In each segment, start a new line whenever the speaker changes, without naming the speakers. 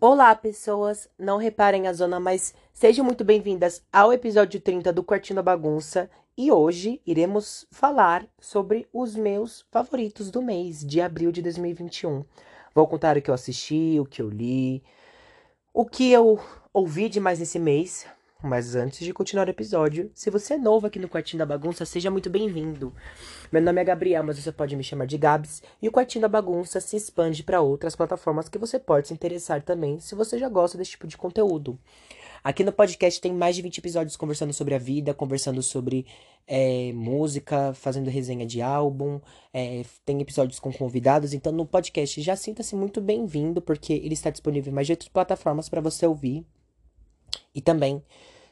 Olá, pessoas! Não reparem a zona, mas sejam muito bem-vindas ao episódio 30 do Quartinho da Bagunça. E hoje iremos falar sobre os meus favoritos do mês de abril de 2021. Vou contar o que eu assisti, o que eu li, o que eu ouvi de mais nesse mês. Mas antes de continuar o episódio, se você é novo aqui no Quartinho da Bagunça, seja muito bem-vindo. Meu nome é Gabriel, mas você pode me chamar de Gabs, e o Quartinho da Bagunça se expande para outras plataformas que você pode se interessar também, se você já gosta desse tipo de conteúdo. Aqui no podcast tem mais de 20 episódios conversando sobre a vida, conversando sobre é, música, fazendo resenha de álbum, é, tem episódios com convidados, então no podcast já sinta-se muito bem-vindo, porque ele está disponível em mais de outras plataformas para você ouvir. E também,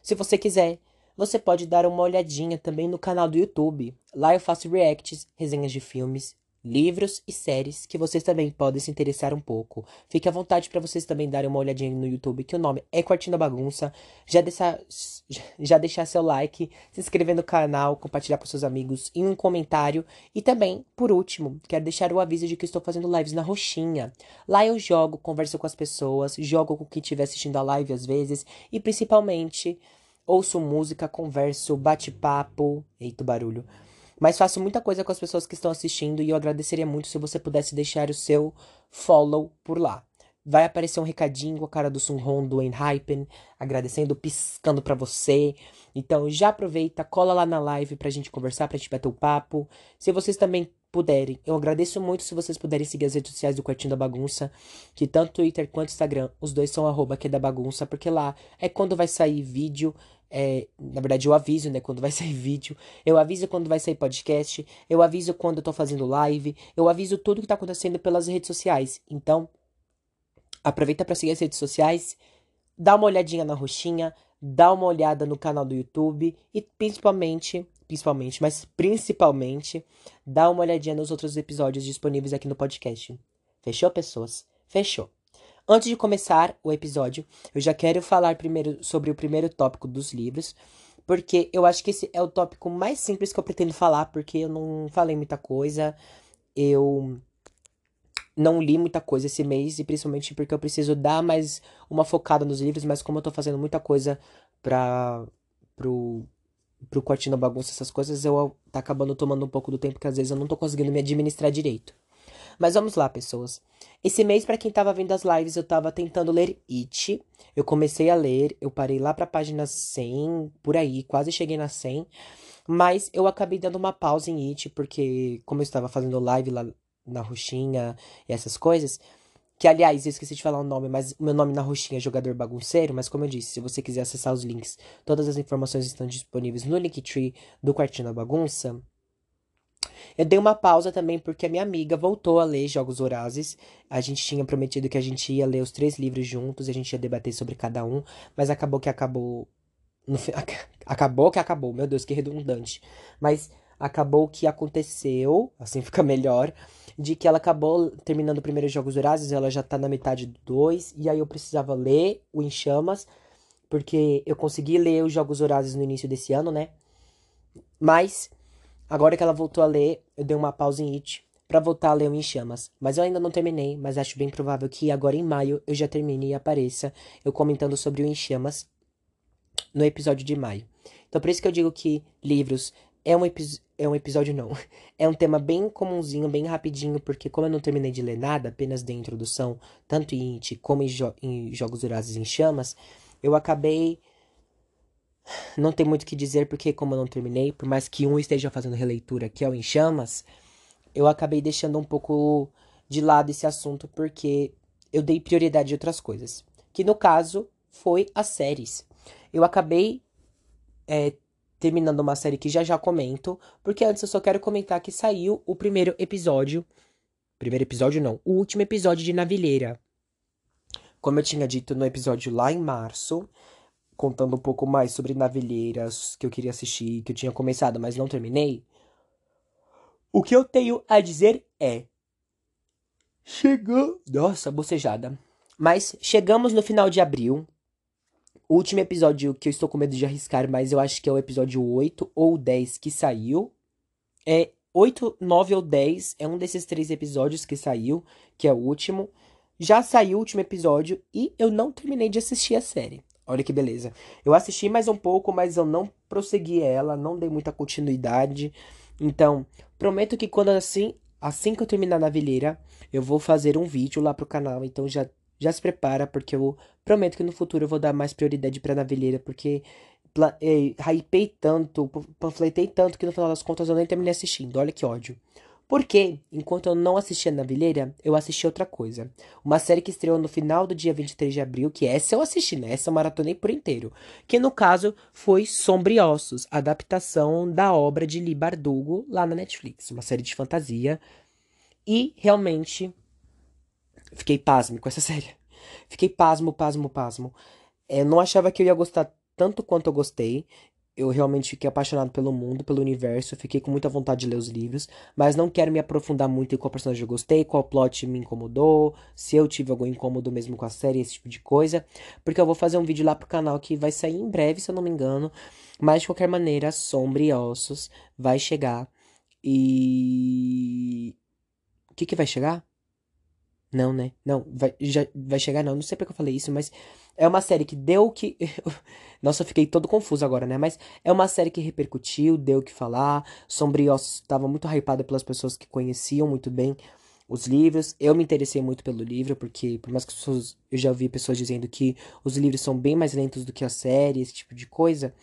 se você quiser, você pode dar uma olhadinha também no canal do YouTube. Lá eu faço reacts, resenhas de filmes, livros e séries que vocês também podem se interessar um pouco. Fique à vontade para vocês também darem uma olhadinha no YouTube, que o nome é Quartinho da Bagunça. Já deixar, já deixar seu like, se inscrever no canal, compartilhar com seus amigos e um comentário. E também, por último, quero deixar o aviso de que estou fazendo lives na Roxinha. Lá eu jogo, converso com as pessoas, jogo com quem estiver assistindo a live às vezes e principalmente ouço música, converso, bate-papo. Eita, barulho mas faço muita coisa com as pessoas que estão assistindo e eu agradeceria muito se você pudesse deixar o seu follow por lá. Vai aparecer um recadinho com a cara do Sunhon do Enhypen, agradecendo, piscando para você. Então já aproveita, cola lá na live pra gente conversar, pra gente bater o papo. Se vocês também puderem, eu agradeço muito se vocês puderem seguir as redes sociais do Quartinho da Bagunça, que tanto Twitter quanto Instagram, os dois são arroba que é da bagunça, porque lá é quando vai sair vídeo, é, na verdade, eu aviso, né, quando vai sair vídeo, eu aviso quando vai sair podcast, eu aviso quando eu tô fazendo live, eu aviso tudo que tá acontecendo pelas redes sociais. Então, aproveita para seguir as redes sociais, dá uma olhadinha na roxinha, dá uma olhada no canal do YouTube e principalmente, principalmente, mas principalmente, dá uma olhadinha nos outros episódios disponíveis aqui no podcast. Fechou, pessoas? Fechou. Antes de começar o episódio, eu já quero falar primeiro sobre o primeiro tópico dos livros, porque eu acho que esse é o tópico mais simples que eu pretendo falar, porque eu não falei muita coisa, eu não li muita coisa esse mês, e principalmente porque eu preciso dar mais uma focada nos livros, mas como eu tô fazendo muita coisa pra. pro. pro quartinho da bagunça, essas coisas, eu tá acabando tomando um pouco do tempo que às vezes eu não tô conseguindo me administrar direito. Mas vamos lá, pessoas. Esse mês, para quem tava vendo as lives, eu tava tentando ler It. Eu comecei a ler, eu parei lá pra página 100, por aí, quase cheguei na 100. Mas eu acabei dando uma pausa em It, porque como eu estava fazendo live lá na roxinha e essas coisas. Que, aliás, eu esqueci de falar o nome, mas o meu nome na roxinha é Jogador Bagunceiro. Mas, como eu disse, se você quiser acessar os links, todas as informações estão disponíveis no Linktree do Quartinho da Bagunça. Eu dei uma pausa também porque a minha amiga voltou a ler Jogos Horazes. A gente tinha prometido que a gente ia ler os três livros juntos, a gente ia debater sobre cada um, mas acabou que acabou. Acabou que acabou, meu Deus, que redundante. Mas acabou que aconteceu, assim fica melhor, de que ela acabou terminando o primeiro Jogos Horazes, ela já tá na metade do dois, e aí eu precisava ler o Em Chamas, porque eu consegui ler os Jogos Horazes no início desse ano, né? Mas Agora que ela voltou a ler, eu dei uma pausa em It para voltar a ler o Em Chamas. Mas eu ainda não terminei, mas acho bem provável que agora em maio eu já termine e apareça eu comentando sobre o Em Chamas no episódio de maio. Então por isso que eu digo que livros é um, é um episódio não. É um tema bem comumzinho, bem rapidinho, porque como eu não terminei de ler nada, apenas dei introdução, tanto em It como em, jo em Jogos Durazes em Chamas, eu acabei não tem muito o que dizer, porque como eu não terminei, por mais que um esteja fazendo releitura, que é o Em Chamas, eu acabei deixando um pouco de lado esse assunto, porque eu dei prioridade a outras coisas. Que no caso foi as séries. Eu acabei é, terminando uma série que já já comento, porque antes eu só quero comentar que saiu o primeiro episódio. Primeiro episódio não, o último episódio de Navilheira. Como eu tinha dito no episódio lá em março, contando um pouco mais sobre Navilheiras que eu queria assistir, que eu tinha começado, mas não terminei. O que eu tenho a dizer é. Chegou. Nossa, bocejada. Mas chegamos no final de abril. O último episódio que eu estou com medo de arriscar, mas eu acho que é o episódio 8 ou 10 que saiu. É 8, 9 ou 10. É um desses três episódios que saiu, que é o último. já saiu o último episódio e eu não terminei de assistir a série. Olha que beleza. Eu assisti mais um pouco, mas eu não prossegui ela, não dei muita continuidade. Então, prometo que quando assim, assim que eu terminar na vilheira, eu vou fazer um vídeo lá pro canal. Então já já se prepara, porque eu prometo que no futuro eu vou dar mais prioridade pra navilheira, porque eh, hypei tanto, panfletei tanto que no final das contas eu nem terminei assistindo. Olha que ódio. Porque, enquanto eu não assistia Navilheira, eu assisti outra coisa. Uma série que estreou no final do dia 23 de abril, que essa eu assisti, né? Essa eu maratonei por inteiro. Que no caso foi Sombriossos, adaptação da obra de Lee Bardugo lá na Netflix. Uma série de fantasia. E realmente fiquei pasmo com essa série. Fiquei pasmo, pasmo, pasmo. Eu não achava que eu ia gostar tanto quanto eu gostei. Eu realmente fiquei apaixonado pelo mundo, pelo universo, fiquei com muita vontade de ler os livros, mas não quero me aprofundar muito em qual personagem eu gostei, qual plot me incomodou, se eu tive algum incômodo mesmo com a série, esse tipo de coisa, porque eu vou fazer um vídeo lá pro canal que vai sair em breve, se eu não me engano, mas de qualquer maneira, Sombra e Ossos vai chegar e... O que que vai chegar? Não, né? Não, vai, já, vai chegar não, não sei porque eu falei isso, mas é uma série que deu que. Nossa, eu fiquei todo confuso agora, né? Mas é uma série que repercutiu, deu o que falar. Sombrios estava muito hypada pelas pessoas que conheciam muito bem os livros. Eu me interessei muito pelo livro, porque por mais que eu já ouvi pessoas dizendo que os livros são bem mais lentos do que a série, esse tipo de coisa.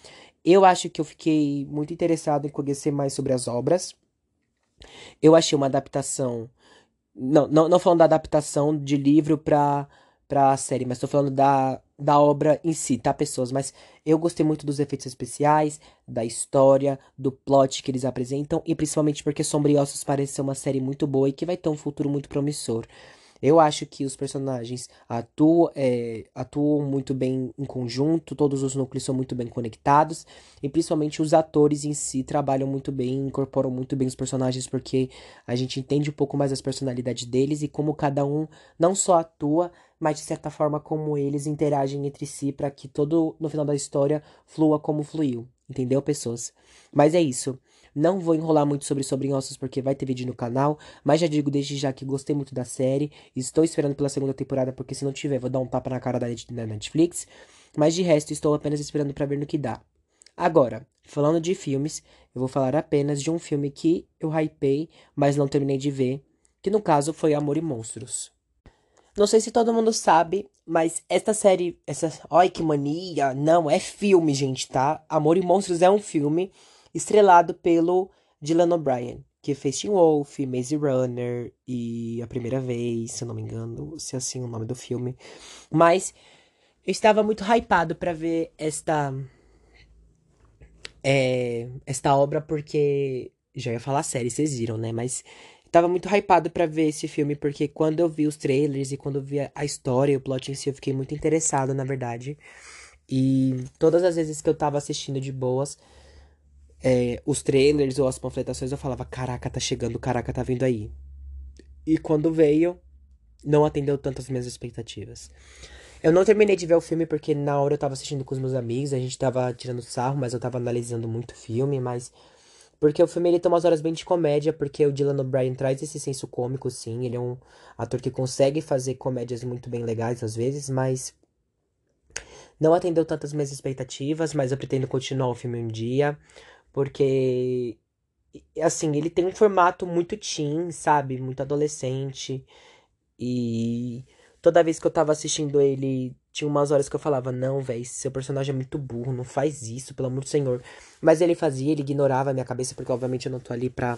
Eu acho que eu fiquei muito interessado em conhecer mais sobre as obras. Eu achei uma adaptação não, não, não falando da adaptação de livro pra, pra série, mas tô falando da, da obra em si, tá, pessoas? Mas eu gostei muito dos efeitos especiais, da história, do plot que eles apresentam, e principalmente porque Sombriossos parece ser uma série muito boa e que vai ter um futuro muito promissor. Eu acho que os personagens atuam, é, atuam muito bem em conjunto, todos os núcleos são muito bem conectados, e principalmente os atores em si trabalham muito bem, incorporam muito bem os personagens, porque a gente entende um pouco mais as personalidades deles e como cada um não só atua, mas de certa forma como eles interagem entre si para que todo no final da história flua como fluiu. Entendeu, pessoas? Mas é isso. Não vou enrolar muito sobre Sobrinhossos porque vai ter vídeo no canal, mas já digo desde já que gostei muito da série. Estou esperando pela segunda temporada porque se não tiver vou dar um tapa na cara da Netflix. Mas de resto estou apenas esperando para ver no que dá. Agora, falando de filmes, eu vou falar apenas de um filme que eu hypei, mas não terminei de ver, que no caso foi Amor e Monstros. Não sei se todo mundo sabe, mas esta série, essa, ai que mania, não é filme, gente, tá? Amor e Monstros é um filme estrelado pelo Dylan O'Brien, que fez Teen Wolf, Maze Runner e A Primeira Vez, se eu não me engano, se é assim o nome do filme. Mas eu estava muito hypado para ver esta é, esta obra porque já ia falar série, vocês viram, né? Mas tava muito hypado para ver esse filme porque quando eu vi os trailers e quando eu vi a história e o plot em si, eu fiquei muito interessado, na verdade. E todas as vezes que eu tava assistindo de boas, é, os trailers ou as panfletações, eu falava: Caraca, tá chegando, caraca, tá vindo aí. E quando veio, não atendeu tanto as minhas expectativas. Eu não terminei de ver o filme porque na hora eu tava assistindo com os meus amigos, a gente tava tirando sarro, mas eu tava analisando muito o filme, mas. Porque o filme ele tem umas horas bem de comédia, porque o Dylan O'Brien traz esse senso cômico, sim. Ele é um ator que consegue fazer comédias muito bem legais às vezes, mas. Não atendeu tantas minhas expectativas, mas eu pretendo continuar o filme um dia. Porque, assim, ele tem um formato muito teen, sabe? Muito adolescente. E toda vez que eu tava assistindo ele, tinha umas horas que eu falava: Não, velho, seu personagem é muito burro, não faz isso, pelo amor do Senhor. Mas ele fazia, ele ignorava a minha cabeça, porque obviamente eu não tô ali pra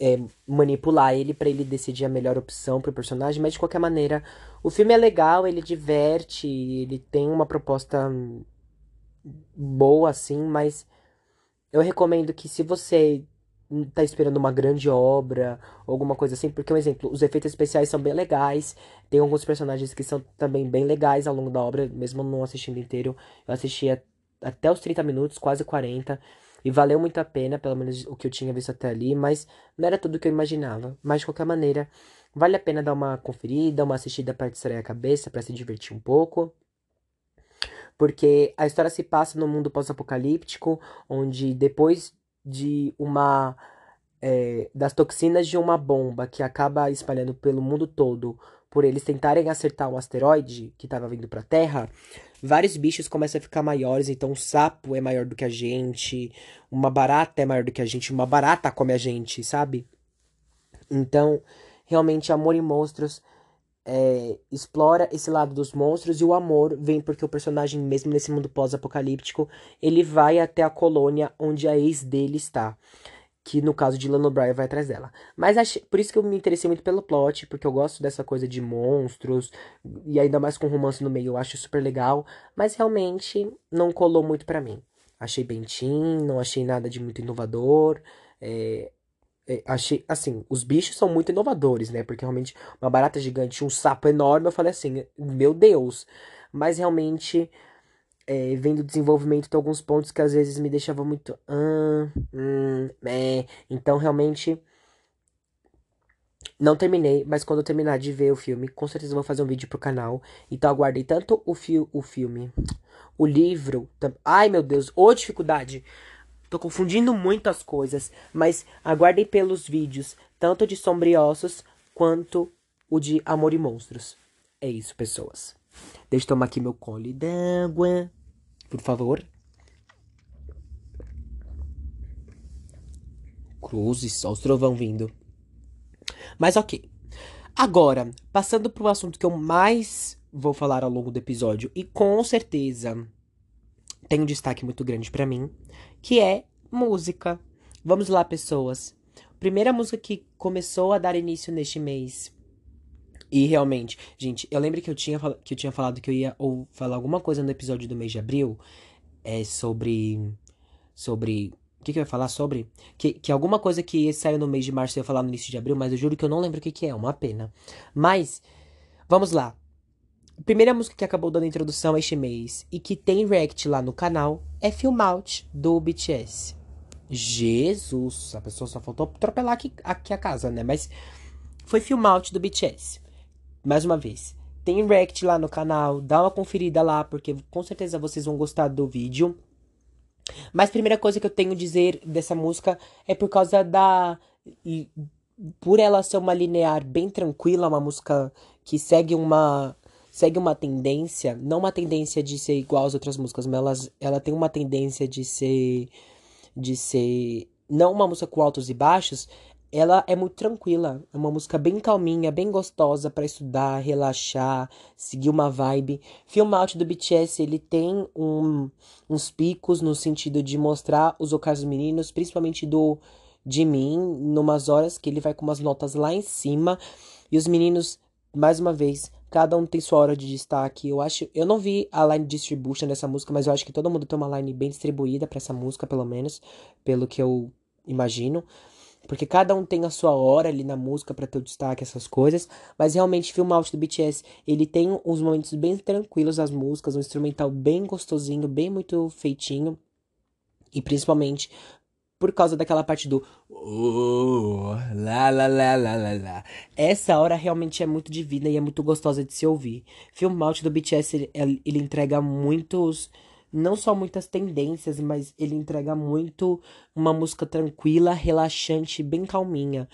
é, manipular ele para ele decidir a melhor opção pro personagem. Mas de qualquer maneira, o filme é legal, ele diverte, ele tem uma proposta boa, assim, mas eu recomendo que se você tá esperando uma grande obra, ou alguma coisa assim, porque um exemplo, os efeitos especiais são bem legais, tem alguns personagens que são também bem legais ao longo da obra, mesmo não assistindo inteiro, eu assisti até os 30 minutos, quase 40, e valeu muito a pena, pelo menos o que eu tinha visto até ali, mas não era tudo o que eu imaginava. Mas de qualquer maneira, vale a pena dar uma conferida, uma assistida para distrair a cabeça, para se divertir um pouco. Porque a história se passa no mundo pós-apocalíptico, onde depois de uma é, das toxinas de uma bomba que acaba espalhando pelo mundo todo por eles tentarem acertar um asteroide que estava vindo para a Terra, vários bichos começam a ficar maiores. Então, um sapo é maior do que a gente, uma barata é maior do que a gente, uma barata come a gente, sabe? Então, realmente, Amor e Monstros é, explora esse lado dos monstros e o amor vem porque o personagem, mesmo nesse mundo pós-apocalíptico, ele vai até a colônia onde a ex dele está que no caso de Lana O'Brien vai atrás dela. Mas achei, por isso que eu me interessei muito pelo plot, porque eu gosto dessa coisa de monstros, e ainda mais com romance no meio, eu acho super legal, mas realmente não colou muito para mim. Achei bem teen, não achei nada de muito inovador, é, achei, assim, os bichos são muito inovadores, né, porque realmente uma barata gigante, um sapo enorme, eu falei assim, meu Deus, mas realmente é, vendo o desenvolvimento tem alguns pontos que às vezes me deixavam muito. Ah, hum, é. Então realmente. Não terminei, mas quando eu terminar de ver o filme, com certeza vou fazer um vídeo pro canal. Então aguardei tanto o, fi o filme, o livro. Ai meu Deus, ô dificuldade! Tô confundindo muitas coisas, mas aguardem pelos vídeos, tanto de Sombriossos quanto o de Amor e Monstros. É isso, pessoas. Deixa eu tomar aqui meu cole d'água por favor. Cruzes, olha os trovão vindo. Mas ok. Agora, passando para o assunto que eu mais vou falar ao longo do episódio e com certeza tem um destaque muito grande para mim, que é música. Vamos lá, pessoas. Primeira música que começou a dar início neste mês. E realmente, gente, eu lembro que eu tinha, que eu tinha falado que eu ia ou falar alguma coisa no episódio do mês de abril é sobre. Sobre. O que, que eu ia falar sobre? Que, que alguma coisa que saiu no mês de março eu ia falar no início de abril, mas eu juro que eu não lembro o que, que é, uma pena. Mas, vamos lá. Primeira música que acabou dando introdução a este mês e que tem react lá no canal é Film Out do BTS. Jesus, a pessoa só faltou atropelar aqui, aqui a casa, né? Mas foi Film Out do BTS. Mais uma vez, tem react lá no canal, dá uma conferida lá, porque com certeza vocês vão gostar do vídeo. Mas a primeira coisa que eu tenho a dizer dessa música é por causa da. Por ela ser uma linear bem tranquila, uma música que segue uma. Segue uma tendência, não uma tendência de ser igual às outras músicas, mas ela, tem uma tendência de ser. De ser. Não uma música com altos e baixos, ela é muito tranquila, é uma música bem calminha, bem gostosa para estudar, relaxar, seguir uma vibe. Film Out do BTS, ele tem um, uns picos no sentido de mostrar os ocasos meninos, principalmente do Jimin, numas horas que ele vai com umas notas lá em cima. E os meninos, mais uma vez, cada um tem sua hora de destaque. Eu acho, eu não vi a line distribution dessa música, mas eu acho que todo mundo tem uma line bem distribuída para essa música, pelo menos, pelo que eu imagino. Porque cada um tem a sua hora ali na música para ter o destaque, essas coisas. Mas realmente, Film Out do BTS, ele tem uns momentos bem tranquilos as músicas, um instrumental bem gostosinho, bem muito feitinho. E principalmente por causa daquela parte do oh, lá, lá, lá, lá, lá. Essa hora realmente é muito divina e é muito gostosa de se ouvir. Film Out do BTS, ele, ele entrega muitos não só muitas tendências, mas ele entrega muito uma música tranquila, relaxante, bem calminha.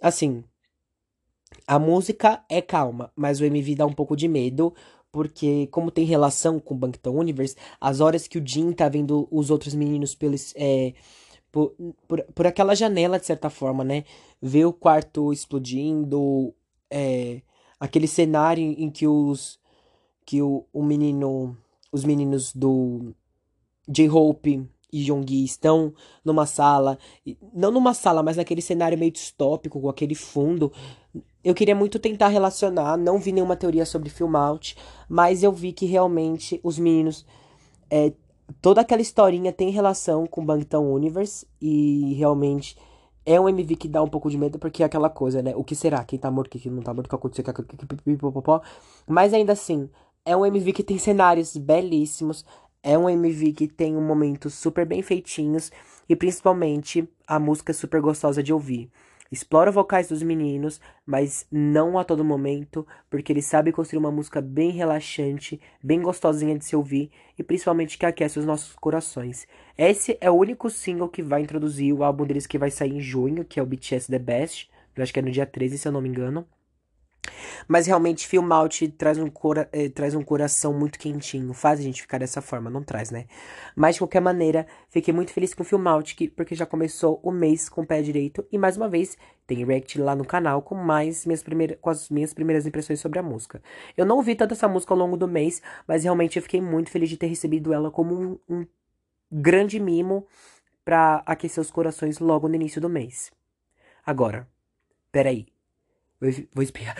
Assim, a música é calma, mas o MV dá um pouco de medo, porque como tem relação com o Bangtan Universe, as horas que o Jin tá vendo os outros meninos pelos é, por, por, por aquela janela, de certa forma, né? Ver o quarto explodindo, é, aquele cenário em que os que o, o menino os meninos do J-Hope e Jonggi estão numa sala, não numa sala, mas naquele cenário meio distópico, com aquele fundo. Eu queria muito tentar relacionar, não vi nenhuma teoria sobre film out, mas eu vi que realmente os meninos. É, toda aquela historinha tem relação com Bangtan Universe e realmente é um MV que dá um pouco de medo porque é aquela coisa, né? O que será? Quem tá morto, quem não tá morto, o que aconteceu, mas ainda assim, é um MV que tem cenários belíssimos. É um MV que tem um momentos super bem feitinhos. E principalmente a música é super gostosa de ouvir. Explora vocais dos meninos, mas não a todo momento, porque ele sabe construir uma música bem relaxante, bem gostosinha de se ouvir e principalmente que aquece os nossos corações. Esse é o único single que vai introduzir o álbum deles que vai sair em junho, que é o BTS The Best. Eu acho que é no dia 13, se eu não me engano. Mas realmente, Film Out traz um, cora eh, traz um coração muito quentinho. Faz a gente ficar dessa forma, não traz, né? Mas de qualquer maneira, fiquei muito feliz com o Film Out, que, porque já começou o mês com o pé direito. E mais uma vez, tem react lá no canal com mais minhas primeiras, com as minhas primeiras impressões sobre a música. Eu não ouvi tanto essa música ao longo do mês, mas realmente eu fiquei muito feliz de ter recebido ela como um, um grande mimo para aquecer os corações logo no início do mês. Agora, peraí. Vou, vou espirrar.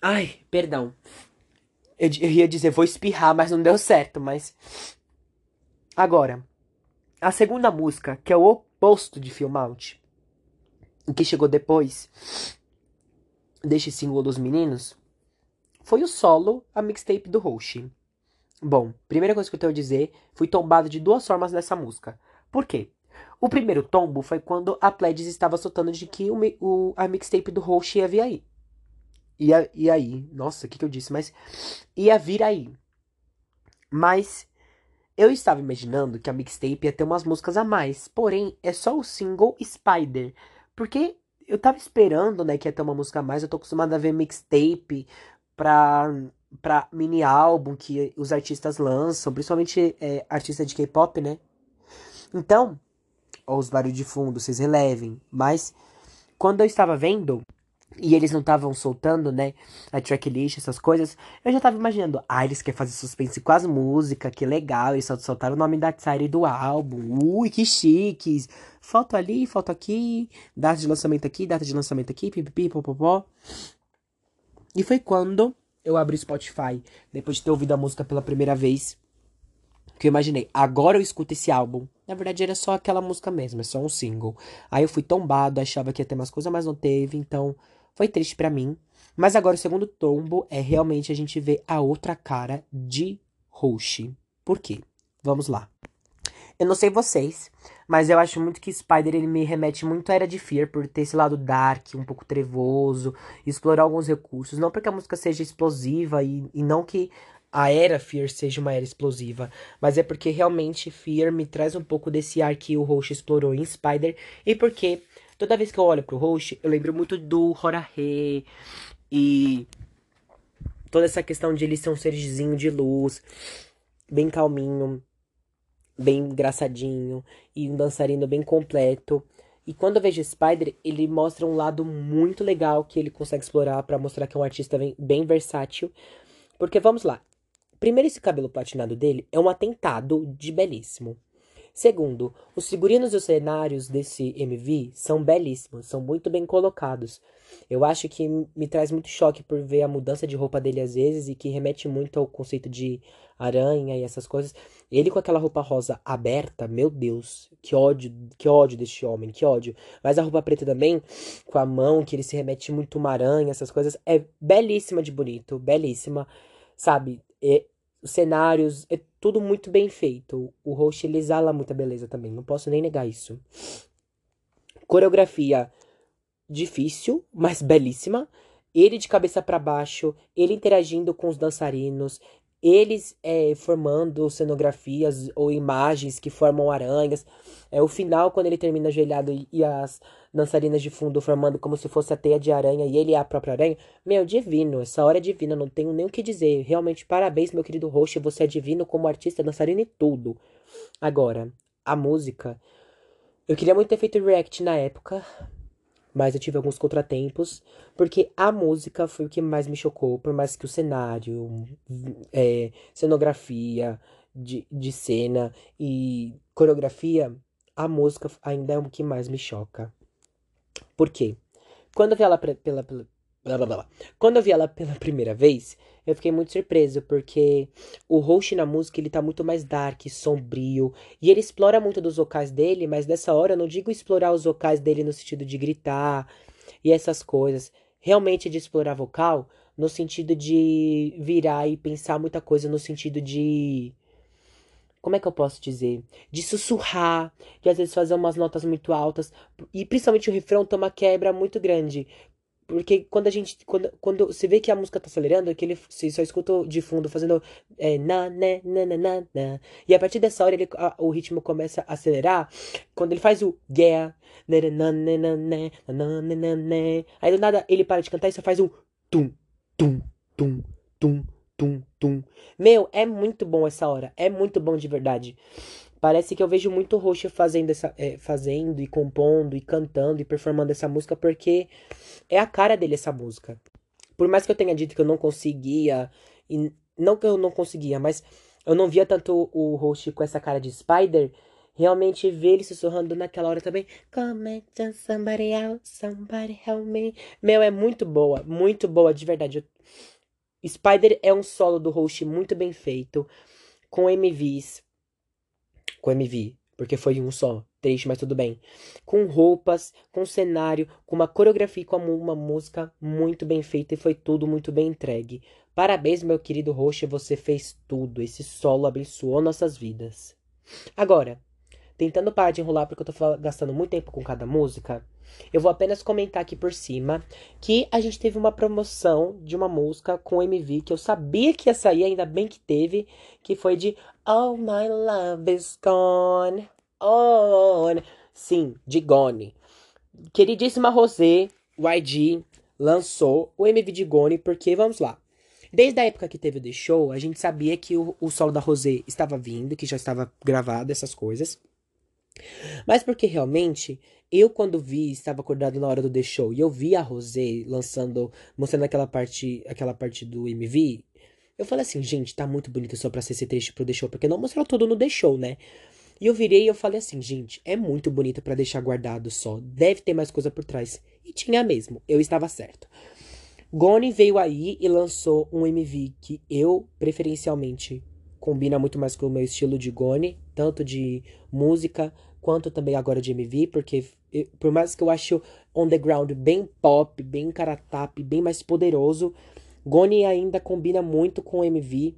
Ai, perdão. Eu, eu ia dizer vou espirrar, mas não deu certo, mas. Agora, a segunda música, que é o oposto de Film Out, que chegou depois deste single dos meninos, foi o solo, a mixtape do Roshi. Bom, primeira coisa que eu tenho a dizer, fui tombado de duas formas nessa música. Por quê? O primeiro tombo foi quando a Pledges estava soltando de que o, o a mixtape do Roche ia vir aí. Ia, ia aí. Nossa, o que, que eu disse? Mas ia vir aí. Mas eu estava imaginando que a mixtape ia ter umas músicas a mais. Porém, é só o single Spider. Porque eu tava esperando, né, que ia ter uma música a mais. Eu tô acostumado a ver mixtape pra, pra mini álbum que os artistas lançam. Principalmente é, artista de K-pop, né? Então, os barulhos de fundo, vocês relevem. Mas quando eu estava vendo e eles não estavam soltando, né, a tracklist, essas coisas, eu já tava imaginando, ah, eles querem fazer suspense com as músicas, que legal, eles só soltaram o nome da série do álbum, ui, que chiques, foto ali, foto aqui, data de lançamento aqui, data de lançamento aqui, pipipi, popopó. E foi quando eu abri o Spotify, depois de ter ouvido a música pela primeira vez, que eu imaginei, agora eu escuto esse álbum. Na verdade era só aquela música mesmo, é só um single. Aí eu fui tombado, achava que ia ter mais coisa, mas não teve, então foi triste para mim. Mas agora o segundo tombo é realmente a gente ver a outra cara de Roshi. Por quê? Vamos lá. Eu não sei vocês, mas eu acho muito que Spider ele me remete muito à Era de Fear por ter esse lado dark, um pouco trevoso, explorar alguns recursos. Não porque a música seja explosiva e, e não que a era Fear seja uma era explosiva, mas é porque realmente Fear me traz um pouco desse ar que o Roche explorou em Spider e porque toda vez que eu olho pro Roche, eu lembro muito do Horahe e toda essa questão de ele ser um serzinho de luz, bem calminho, bem engraçadinho e um dançarino bem completo. E quando eu vejo Spider, ele mostra um lado muito legal que ele consegue explorar para mostrar que é um artista bem, bem versátil. Porque vamos lá, Primeiro, esse cabelo platinado dele é um atentado de belíssimo. Segundo, os figurinos e os cenários desse MV são belíssimos, são muito bem colocados. Eu acho que me traz muito choque por ver a mudança de roupa dele às vezes e que remete muito ao conceito de aranha e essas coisas. Ele com aquela roupa rosa aberta, meu Deus, que ódio, que ódio deste homem, que ódio. Mas a roupa preta também, com a mão que ele se remete muito uma aranha, essas coisas, é belíssima de bonito, belíssima, sabe? É, os cenários, é tudo muito bem feito. O host ele exala muita beleza também, não posso nem negar isso. Coreografia difícil, mas belíssima. Ele de cabeça para baixo, ele interagindo com os dançarinos, eles é, formando cenografias ou imagens que formam aranhas. É o final quando ele termina ajoelhado e, as dançarinas de fundo formando como se fosse a teia de aranha e ele é a própria aranha. Meu, divino, essa hora é divina, não tenho nem o que dizer. Realmente, parabéns, meu querido host, você é divino como artista, dançarino e tudo. Agora, a música. Eu queria muito ter feito react na época, mas eu tive alguns contratempos, porque a música foi o que mais me chocou, por mais que o cenário, é, cenografia de, de cena e coreografia, a música ainda é o que mais me choca. Por quê? Quando eu vi ela pela, pela, blá, blá, blá. Quando eu vi ela pela primeira vez, eu fiquei muito surpreso, porque o host na música ele tá muito mais dark, sombrio, e ele explora muito dos vocais dele, mas nessa hora eu não digo explorar os vocais dele no sentido de gritar e essas coisas. Realmente de explorar vocal no sentido de virar e pensar muita coisa no sentido de como é que eu posso dizer? De sussurrar, de às vezes fazer umas notas muito altas. E principalmente o refrão tem uma quebra muito grande. Porque quando a gente. Quando, quando você vê que a música tá acelerando, é que ele você só escuta de fundo fazendo. É, na, né, na, na, na, na. E a partir dessa hora ele, a, o ritmo começa a acelerar. Quando ele faz o yeah. Aí do nada ele para de cantar e só faz um tum, tum, tum, tum, tum, tum. Meu, é muito bom essa hora. É muito bom de verdade. Parece que eu vejo muito Rocha fazendo, essa, é, fazendo e compondo e cantando e performando essa música porque é a cara dele essa música. Por mais que eu tenha dito que eu não conseguia, e não que eu não conseguia, mas eu não via tanto o Roche com essa cara de Spider, realmente ver ele sussurrando naquela hora também. Come somebody else, somebody help me. Meu, é muito boa, muito boa, de verdade. Spider é um solo do Roche muito bem feito, com MVs com MV, porque foi um só, triste, mas tudo bem. Com roupas, com cenário, com uma coreografia, com uma música muito bem feita e foi tudo muito bem entregue. Parabéns, meu querido Roche, você fez tudo. Esse solo abençoou nossas vidas. Agora, tentando parar de enrolar porque eu tô gastando muito tempo com cada música, eu vou apenas comentar aqui por cima que a gente teve uma promoção de uma música com MV que eu sabia que ia sair, ainda bem que teve, que foi de All My Love Is Gone On. Sim, de Gone. Queridíssima Rosé, YG, lançou o MV de Gone porque, vamos lá, Desde a época que teve o The Show, a gente sabia que o, o solo da Rosé estava vindo, que já estava gravado, essas coisas. Mas porque realmente, eu quando vi, estava acordado na hora do The Show, e eu vi a Rosé lançando, mostrando aquela parte, aquela parte do MV, eu falei assim, gente, tá muito bonito só pra ser esse trecho pro The Show, porque não mostrou todo no The Show, né? E eu virei e eu falei assim, gente, é muito bonito para deixar guardado só, deve ter mais coisa por trás. E tinha mesmo, eu estava certo. Gone veio aí e lançou um MV que eu, preferencialmente, combina muito mais com o meu estilo de Gone, tanto de música quanto também agora de MV, porque por mais que eu ache on the ground bem pop, bem caratap, bem mais poderoso, Gone ainda combina muito com MV.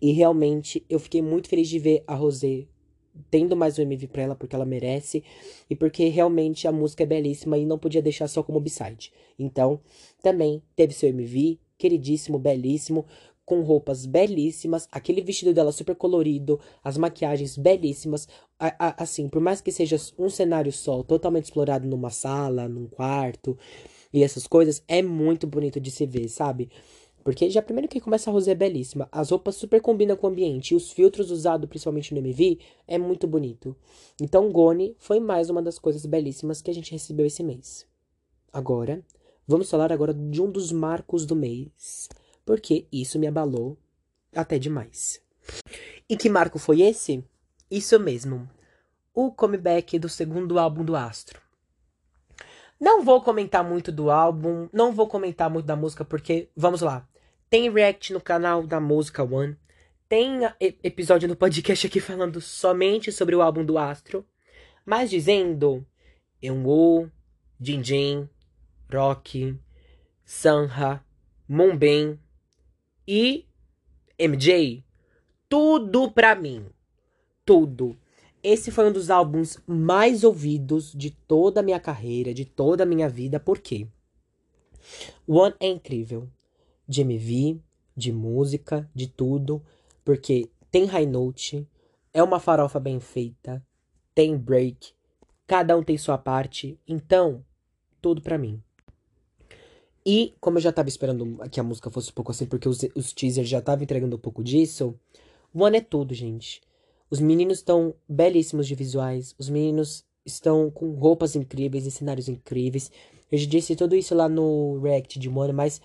E realmente eu fiquei muito feliz de ver a Rosé tendo mais um MV pra ela, porque ela merece. E porque realmente a música é belíssima e não podia deixar só como b-side. Então, também teve seu MV, queridíssimo, belíssimo com roupas belíssimas, aquele vestido dela super colorido, as maquiagens belíssimas. A, a, assim, por mais que seja um cenário só, totalmente explorado numa sala, num quarto e essas coisas, é muito bonito de se ver, sabe? Porque já primeiro que começa a Rosé é belíssima, as roupas super combinam com o ambiente e os filtros usados principalmente no MV é muito bonito. Então Gone foi mais uma das coisas belíssimas que a gente recebeu esse mês. Agora, vamos falar agora de um dos marcos do mês porque isso me abalou até demais. E que marco foi esse? Isso mesmo, o comeback do segundo álbum do Astro. Não vou comentar muito do álbum, não vou comentar muito da música, porque, vamos lá, tem react no canal da Música One, tem episódio no podcast aqui falando somente sobre o álbum do Astro, mas dizendo Eunwoo, Jinjin, Rock, Sanha, Monben, e MJ, tudo pra mim. Tudo. Esse foi um dos álbuns mais ouvidos de toda a minha carreira, de toda a minha vida, por quê? One é incrível. De MV, de música, de tudo. Porque tem high note, é uma farofa bem feita, tem break, cada um tem sua parte. Então, tudo pra mim. E, como eu já tava esperando que a música fosse um pouco assim, porque os, os teasers já estavam entregando um pouco disso, One é tudo, gente. Os meninos estão belíssimos de visuais, os meninos estão com roupas incríveis e cenários incríveis. Eu já disse tudo isso lá no React de One, mas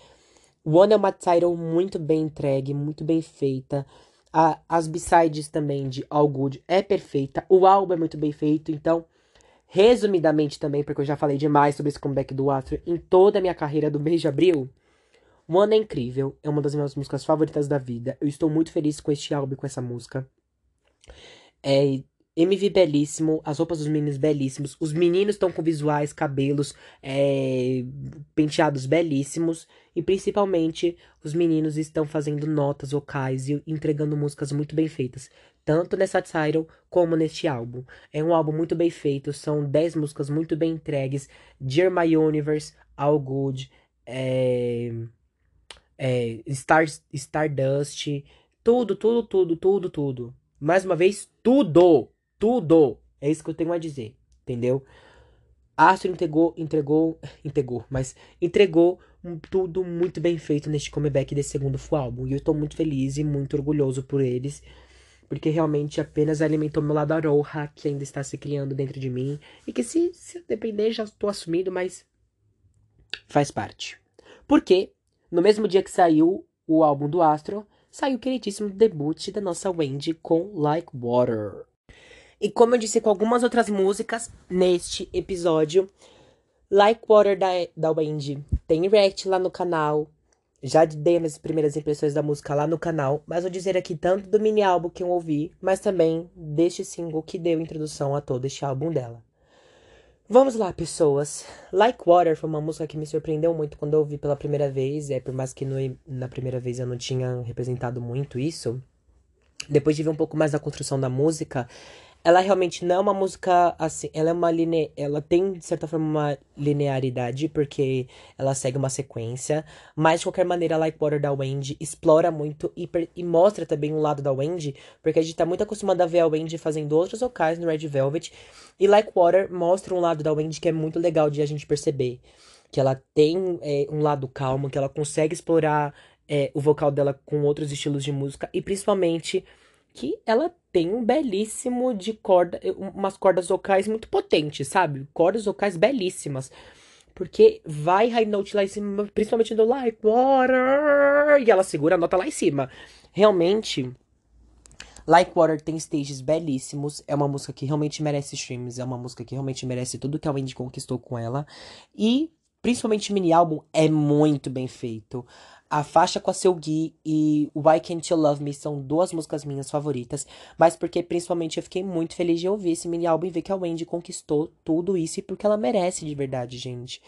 One é uma title muito bem entregue, muito bem feita. A, as B-sides também de All Good é perfeita. O álbum é muito bem feito, então Resumidamente também, porque eu já falei demais sobre esse comeback do Astro em toda a minha carreira do mês de abril. One é incrível, é uma das minhas músicas favoritas da vida. Eu estou muito feliz com este álbum e com essa música. É, MV belíssimo, as roupas dos meninos belíssimos, os meninos estão com visuais, cabelos, é, penteados belíssimos e principalmente os meninos estão fazendo notas vocais e entregando músicas muito bem feitas, tanto nessa title como neste álbum. É um álbum muito bem feito, são 10 músicas muito bem entregues, Dear My Universe, All Good, é, é, Star, Stardust, tudo, tudo, tudo, tudo, tudo. Mais uma vez, tudo! Tudo! É isso que eu tenho a dizer, entendeu? Astro entregou, entregou, entregou, mas entregou um, tudo muito bem feito neste comeback desse segundo full álbum. E eu tô muito feliz e muito orgulhoso por eles. Porque realmente apenas alimentou meu lado aroha, que ainda está se criando dentro de mim. E que se, se depender, já estou assumindo, mas faz parte. Porque, no mesmo dia que saiu o álbum do Astro, saiu o queridíssimo debut da nossa Wendy com Like Water. E como eu disse com algumas outras músicas neste episódio, Like Water da, da Wendy tem react lá no canal. Já dei as primeiras impressões da música lá no canal, mas vou dizer aqui tanto do mini álbum que eu ouvi, mas também deste single que deu introdução a todo este álbum dela. Vamos lá, pessoas. Like Water foi uma música que me surpreendeu muito quando eu ouvi pela primeira vez. É, por mais que no, na primeira vez eu não tinha representado muito isso. Depois de ver um pouco mais da construção da música, ela realmente não é uma música assim, ela é uma line... ela tem de certa forma uma linearidade porque ela segue uma sequência, mas de qualquer maneira Like Water da Wendy explora muito e, per... e mostra também um lado da Wendy, porque a gente tá muito acostumado a ver a Wendy fazendo outros vocais no Red Velvet, e Like Water mostra um lado da Wendy que é muito legal de a gente perceber, que ela tem é, um lado calmo, que ela consegue explorar é, o vocal dela com outros estilos de música e principalmente que ela tem um belíssimo de corda, umas cordas vocais muito potentes, sabe? Cordas vocais belíssimas. Porque vai high note lá em cima, principalmente do like water, e ela segura a nota lá em cima. Realmente, Like Water tem stages belíssimos. É uma música que realmente merece streams. É uma música que realmente merece tudo que a Wendy conquistou com ela. E, principalmente, mini álbum é muito bem feito. A faixa com a Seu Gui e Why Can't You Love Me são duas músicas minhas favoritas, mas porque principalmente eu fiquei muito feliz de ouvir esse mini álbum e ver que a Wendy conquistou tudo isso e porque ela merece de verdade, gente.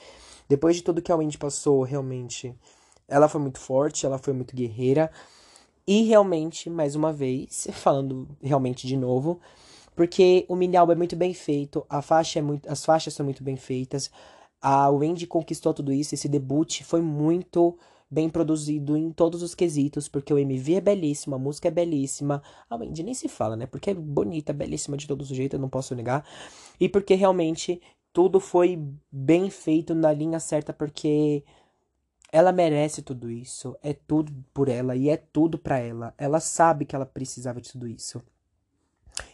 Depois de tudo que a Wendy passou, realmente, ela foi muito forte, ela foi muito guerreira. E realmente, mais uma vez, falando realmente de novo, porque o mini álbum é muito bem feito, a faixa é muito, as faixas são muito bem feitas. A Wendy conquistou tudo isso, esse debut foi muito bem produzido em todos os quesitos, porque o MV é belíssimo, a música é belíssima. A Wendy nem se fala, né? Porque é bonita, belíssima de todos os jeitos, eu não posso negar. E porque realmente tudo foi bem feito na linha certa, porque ela merece tudo isso. É tudo por ela e é tudo para ela. Ela sabe que ela precisava de tudo isso.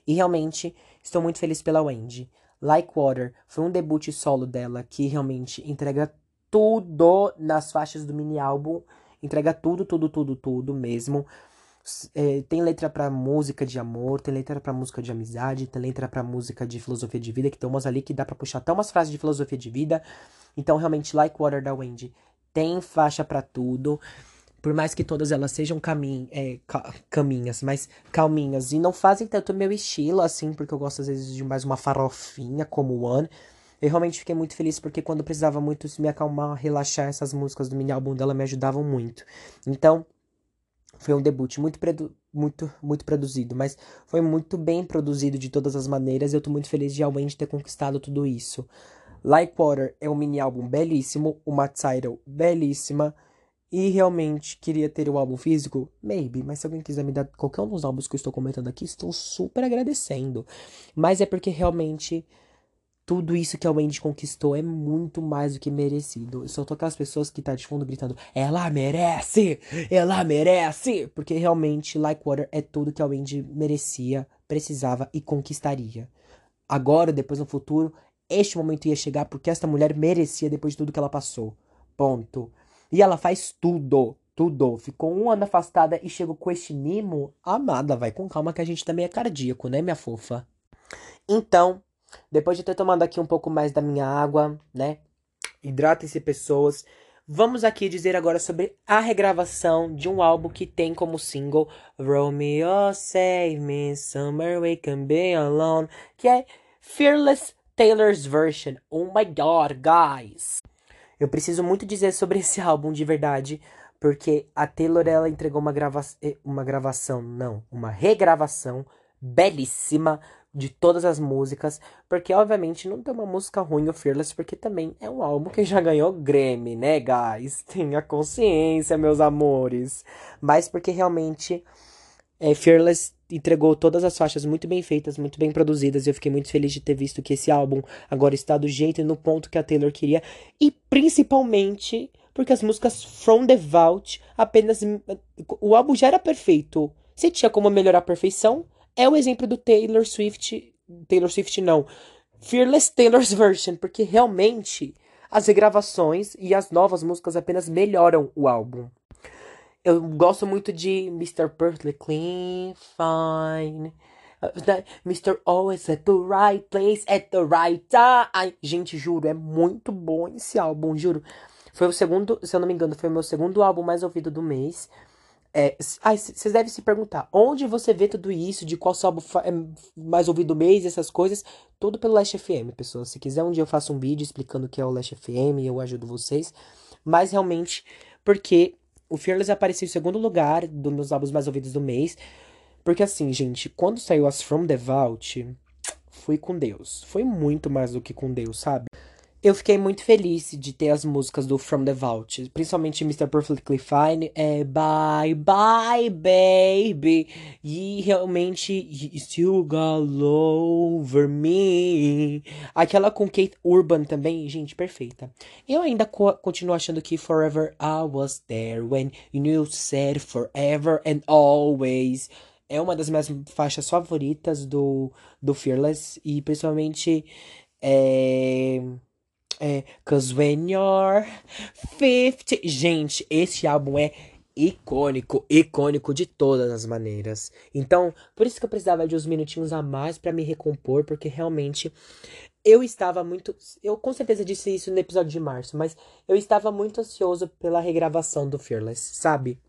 E realmente estou muito feliz pela Wendy. Like Water foi um debut solo dela que realmente entrega tudo nas faixas do mini álbum. Entrega tudo, tudo, tudo, tudo mesmo. É, tem letra para música de amor, tem letra para música de amizade, tem letra para música de filosofia de vida, que tem umas ali que dá para puxar até umas frases de filosofia de vida. Então, realmente, Like Water da Wendy tem faixa para tudo. Por mais que todas elas sejam camin é, ca caminhas, mas calminhas. E não fazem tanto meu estilo, assim, porque eu gosto às vezes de mais uma farofinha como One. Eu realmente fiquei muito feliz porque quando eu precisava muito me acalmar, relaxar, essas músicas do mini álbum dela me ajudavam muito. Então, foi um debut muito, muito, muito produzido, mas foi muito bem produzido de todas as maneiras. Eu tô muito feliz de realmente ter conquistado tudo isso. Like Water é um mini álbum belíssimo, uma title belíssima. E realmente queria ter o álbum físico? Maybe, mas se alguém quiser me dar qualquer um dos álbuns que eu estou comentando aqui, estou super agradecendo. Mas é porque realmente tudo isso que a Wendy conquistou é muito mais do que merecido. Eu só tô aquelas pessoas que tá de fundo gritando, ela merece! Ela merece! Porque realmente Like Water é tudo que a Wendy merecia, precisava e conquistaria. Agora, depois no futuro, este momento ia chegar porque esta mulher merecia depois de tudo que ela passou. Ponto. E ela faz tudo, tudo. Ficou um ano afastada e chegou com este mimo. Amada, vai com calma que a gente também é cardíaco, né, minha fofa? Então, depois de ter tomado aqui um pouco mais da minha água, né? Hidratem-se, pessoas. Vamos aqui dizer agora sobre a regravação de um álbum que tem como single Romeo Save Me, Summer We Can Be Alone, que é Fearless Taylor's Version. Oh my god, guys! Eu preciso muito dizer sobre esse álbum de verdade, porque a Taylor ela entregou uma, grava eh, uma gravação, não, uma regravação belíssima de todas as músicas, porque obviamente não tem uma música ruim o Fearless, porque também é um álbum que já ganhou Grammy, né, guys? Tenha consciência, meus amores. Mas porque realmente é, Fearless entregou todas as faixas muito bem feitas, muito bem produzidas, e eu fiquei muito feliz de ter visto que esse álbum agora está do jeito e no ponto que a Taylor queria, e principalmente porque as músicas From the Vault apenas o álbum já era perfeito. Se tinha como melhorar a perfeição, é o exemplo do Taylor Swift. Taylor Swift não. Fearless Taylor's Version, porque realmente as regravações e as novas músicas apenas melhoram o álbum. Eu gosto muito de Mr. Perfectly Clean, Fine. Uh, Mr. Always at the right place, at the right time. Gente, juro, é muito bom esse álbum, juro. Foi o segundo, se eu não me engano, foi o meu segundo álbum mais ouvido do mês. É, vocês devem se perguntar, onde você vê tudo isso, de qual álbum é mais ouvido do mês, essas coisas, tudo pelo Last FM, pessoal. Se quiser um dia eu faço um vídeo explicando o que é o Last FM, eu ajudo vocês. Mas realmente, porque o Fearless apareceu em segundo lugar dos meus álbuns mais ouvidos do mês. Porque assim, gente, quando saiu as From the Vault, fui com Deus. Foi muito mais do que com Deus, sabe? Eu fiquei muito feliz de ter as músicas do From the Vault, principalmente Mr. Perfectly Fine, é Bye Bye Baby, e realmente You Still Got Over Me, aquela com Kate Urban também, gente, perfeita. Eu ainda co continuo achando que Forever I Was There When You Said Forever and Always é uma das minhas faixas favoritas do, do Fearless, e principalmente é é, Cause when you're 50. Gente, esse álbum é icônico, icônico de todas as maneiras. Então, por isso que eu precisava de uns minutinhos a mais para me recompor, porque realmente eu estava muito. Eu com certeza disse isso no episódio de março, mas eu estava muito ansioso pela regravação do Fearless, sabe?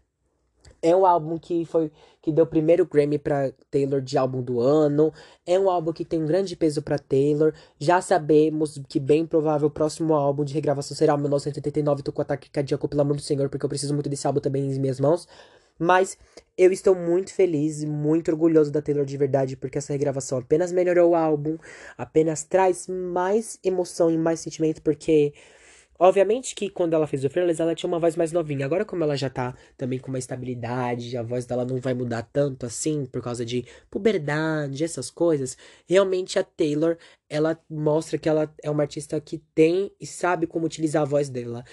É um álbum que foi que deu o primeiro Grammy para Taylor de álbum do ano. É um álbum que tem um grande peso para Taylor. Já sabemos que bem provável o próximo álbum de regravação será o 1989. Tô com ataque cardíaco, pelo amor do Senhor, porque eu preciso muito desse álbum também em minhas mãos. Mas eu estou muito feliz e muito orgulhoso da Taylor de verdade, porque essa regravação apenas melhorou o álbum, apenas traz mais emoção e mais sentimento, porque Obviamente que quando ela fez o Fearless, ela tinha uma voz mais novinha. Agora, como ela já tá também com uma estabilidade, a voz dela não vai mudar tanto assim, por causa de puberdade, essas coisas. Realmente a Taylor, ela mostra que ela é uma artista que tem e sabe como utilizar a voz dela.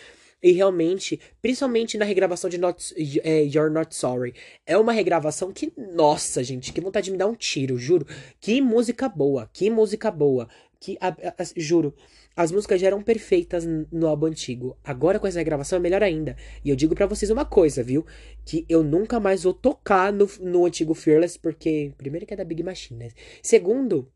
E realmente, principalmente na regravação de Not, é, You're Not Sorry, é uma regravação que, nossa, gente, que vontade de me dar um tiro, juro. Que música boa, que música boa. Que, a, a, juro, as músicas já eram perfeitas no álbum antigo. Agora com essa gravação é melhor ainda. E eu digo para vocês uma coisa, viu? Que eu nunca mais vou tocar no, no antigo Fearless, porque. Primeiro que é da Big Machine, né? Segundo,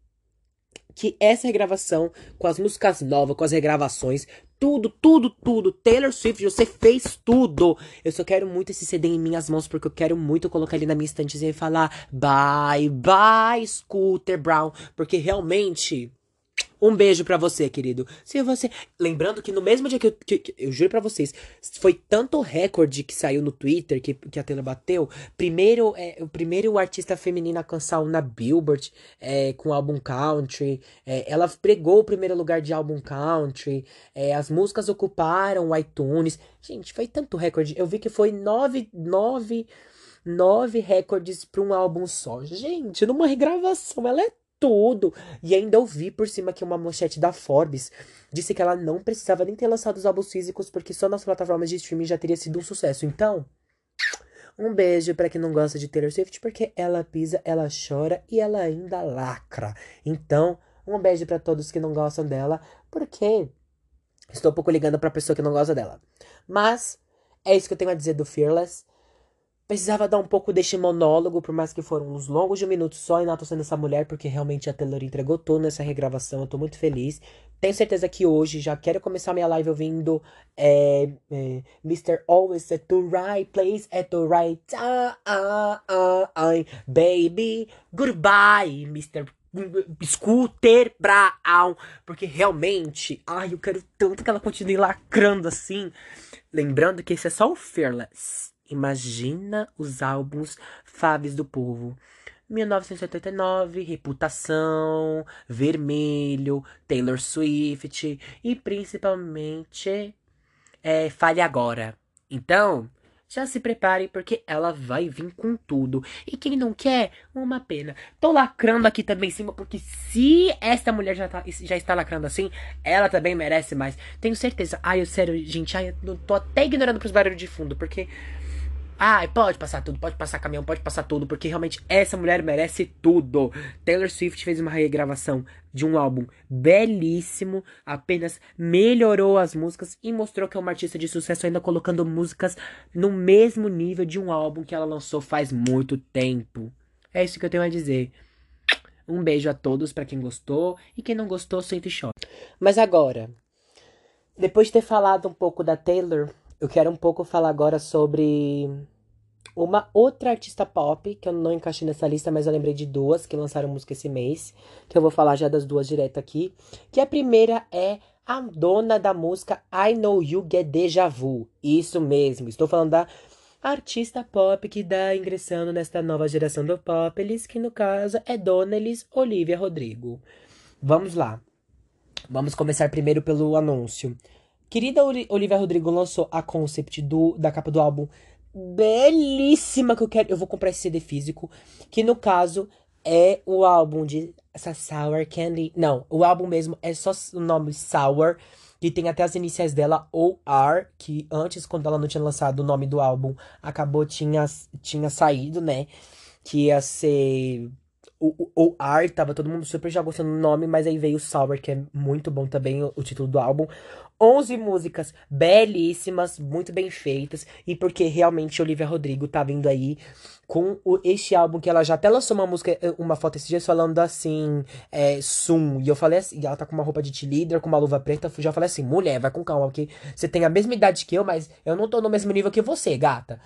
que essa regravação, com as músicas novas, com as regravações, tudo, tudo, tudo. Taylor Swift, você fez tudo. Eu só quero muito esse CD em minhas mãos, porque eu quero muito colocar ele na minha estantezinha e falar bye, bye, Scooter Brown. Porque realmente um beijo para você, querido. Se você. Lembrando que no mesmo dia que eu. Que, que, eu juro para vocês, foi tanto recorde que saiu no Twitter que, que a Taylor bateu. Primeiro, é, o primeiro artista feminina a alcançar na Billboard é, com álbum country. É, ela pregou o primeiro lugar de álbum country. É, as músicas ocuparam o iTunes. Gente, foi tanto recorde. Eu vi que foi nove. nove nove recordes para um álbum só. Gente, numa regravação, ela é tudo. E ainda ouvi por cima que uma manchete da Forbes disse que ela não precisava nem ter lançado os álbuns físicos porque só nas plataformas de streaming já teria sido um sucesso. Então, um beijo para quem não gosta de Taylor Swift porque ela pisa, ela chora e ela ainda lacra. Então, um beijo para todos que não gostam dela porque estou um pouco ligando para pessoa que não gosta dela. Mas é isso que eu tenho a dizer do Fearless. Precisava dar um pouco deste monólogo, por mais que foram uns longos de um minuto só enaltecendo essa mulher, porque realmente a Taylor entregou tudo nessa regravação. Eu tô muito feliz. Tenho certeza que hoje já quero começar minha live ouvindo é, é, Mr. Always at the right place at the right time. Baby, goodbye, Mr. Scooter Brown. Porque realmente, ai, eu quero tanto que ela continue lacrando assim. Lembrando que esse é só o Fearless. Imagina os álbuns Faves do Povo. 1989, Reputação, Vermelho, Taylor Swift e principalmente é, Fale Agora. Então, já se prepare porque ela vai vir com tudo. E quem não quer, uma pena. Tô lacrando aqui também em cima porque se esta mulher já, tá, já está lacrando assim, ela também merece mais. Tenho certeza. Ai, eu sério, gente, ai, eu tô até ignorando pros barulhos de fundo porque ah, pode passar tudo, pode passar caminhão, pode passar tudo, porque realmente essa mulher merece tudo. Taylor Swift fez uma regravação de um álbum belíssimo, apenas melhorou as músicas e mostrou que é uma artista de sucesso, ainda colocando músicas no mesmo nível de um álbum que ela lançou faz muito tempo. É isso que eu tenho a dizer. Um beijo a todos para quem gostou e quem não gostou, sente choque. Mas agora, depois de ter falado um pouco da Taylor, eu quero um pouco falar agora sobre uma outra artista pop, que eu não encaixei nessa lista, mas eu lembrei de duas que lançaram música esse mês, que eu vou falar já das duas direto aqui. Que a primeira é a dona da música I Know You Get Deja Vu. Isso mesmo, estou falando da artista pop que dá ingressando nesta nova geração do pop, eles que no caso é Dona Elis Olivia Rodrigo. Vamos lá. Vamos começar primeiro pelo anúncio. Querida Olivia Rodrigo lançou a concept do, da capa do álbum belíssima que eu quero. Eu vou comprar esse CD físico, que no caso é o álbum de essa Sour Candy. Não, o álbum mesmo é só o nome Sour, que tem até as iniciais dela OR, que antes quando ela não tinha lançado o nome do álbum, acabou tinha tinha saído, né? Que ia ser o, o, o R, tava todo mundo super já gostando do nome, mas aí veio o Sour, que é muito bom também, o, o título do álbum. 11 músicas belíssimas, muito bem feitas, e porque realmente Olivia Rodrigo tá vindo aí com o, este álbum que ela já até lançou uma música, eh, uma foto esses dias falando assim, é, Sum, e eu falei assim, ela tá com uma roupa de cheerleader, com uma luva preta, já falei assim, mulher, vai com calma, porque você tem a mesma idade que eu, mas eu não tô no mesmo nível que você, gata.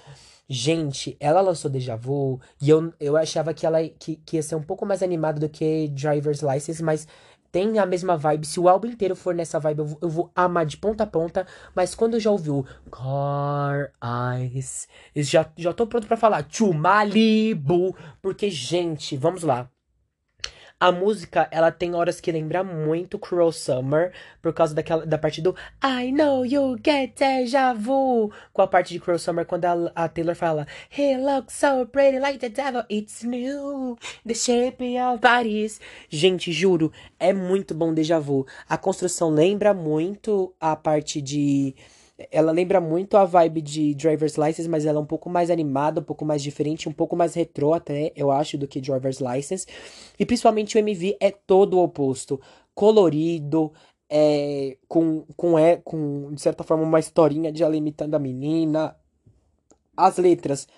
Gente, ela lançou Deja Vu e eu, eu achava que ela que, que ia ser um pouco mais animada do que Driver's License, mas tem a mesma vibe. Se o álbum inteiro for nessa vibe, eu vou, eu vou amar de ponta a ponta. Mas quando eu já ouvi o Car Eyes, já, já tô pronto para falar To Malibu. Porque, gente, vamos lá. A música, ela tem horas que lembra muito Cruel Summer, por causa daquela, da parte do I know you get deja vu, com a parte de Cruel Summer, quando a, a Taylor fala He looks so pretty like the devil, it's new, the shape of bodies. Gente, juro, é muito bom Deja Vu. A construção lembra muito a parte de ela lembra muito a vibe de Driver's License, mas ela é um pouco mais animada, um pouco mais diferente, um pouco mais retrô até, eu acho, do que Driver's License. E principalmente o MV é todo o oposto. Colorido, é, com, com, é, com, de certa forma, uma historinha de ela imitando a menina. As letras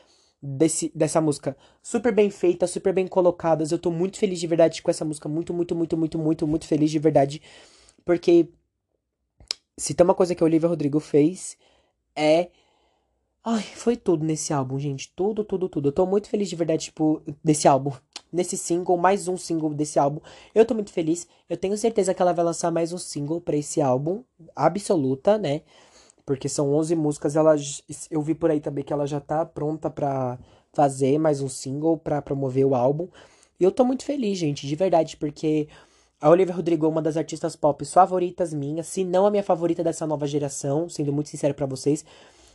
desse, dessa música super bem feitas, super bem colocadas. Eu tô muito feliz de verdade com essa música. Muito, muito, muito, muito, muito, muito feliz de verdade. Porque se tem uma coisa que a Olivia Rodrigo fez, é. Ai, foi tudo nesse álbum, gente. Tudo, tudo, tudo. Eu tô muito feliz de verdade, tipo, desse álbum. Nesse single, mais um single desse álbum. Eu tô muito feliz. Eu tenho certeza que ela vai lançar mais um single para esse álbum. Absoluta, né? Porque são 11 músicas. Ela, eu vi por aí também que ela já tá pronta pra fazer mais um single pra promover o álbum. E eu tô muito feliz, gente, de verdade, porque a Olivia Rodrigo é uma das artistas pop favoritas minhas, se não a minha favorita dessa nova geração, sendo muito sincero para vocês,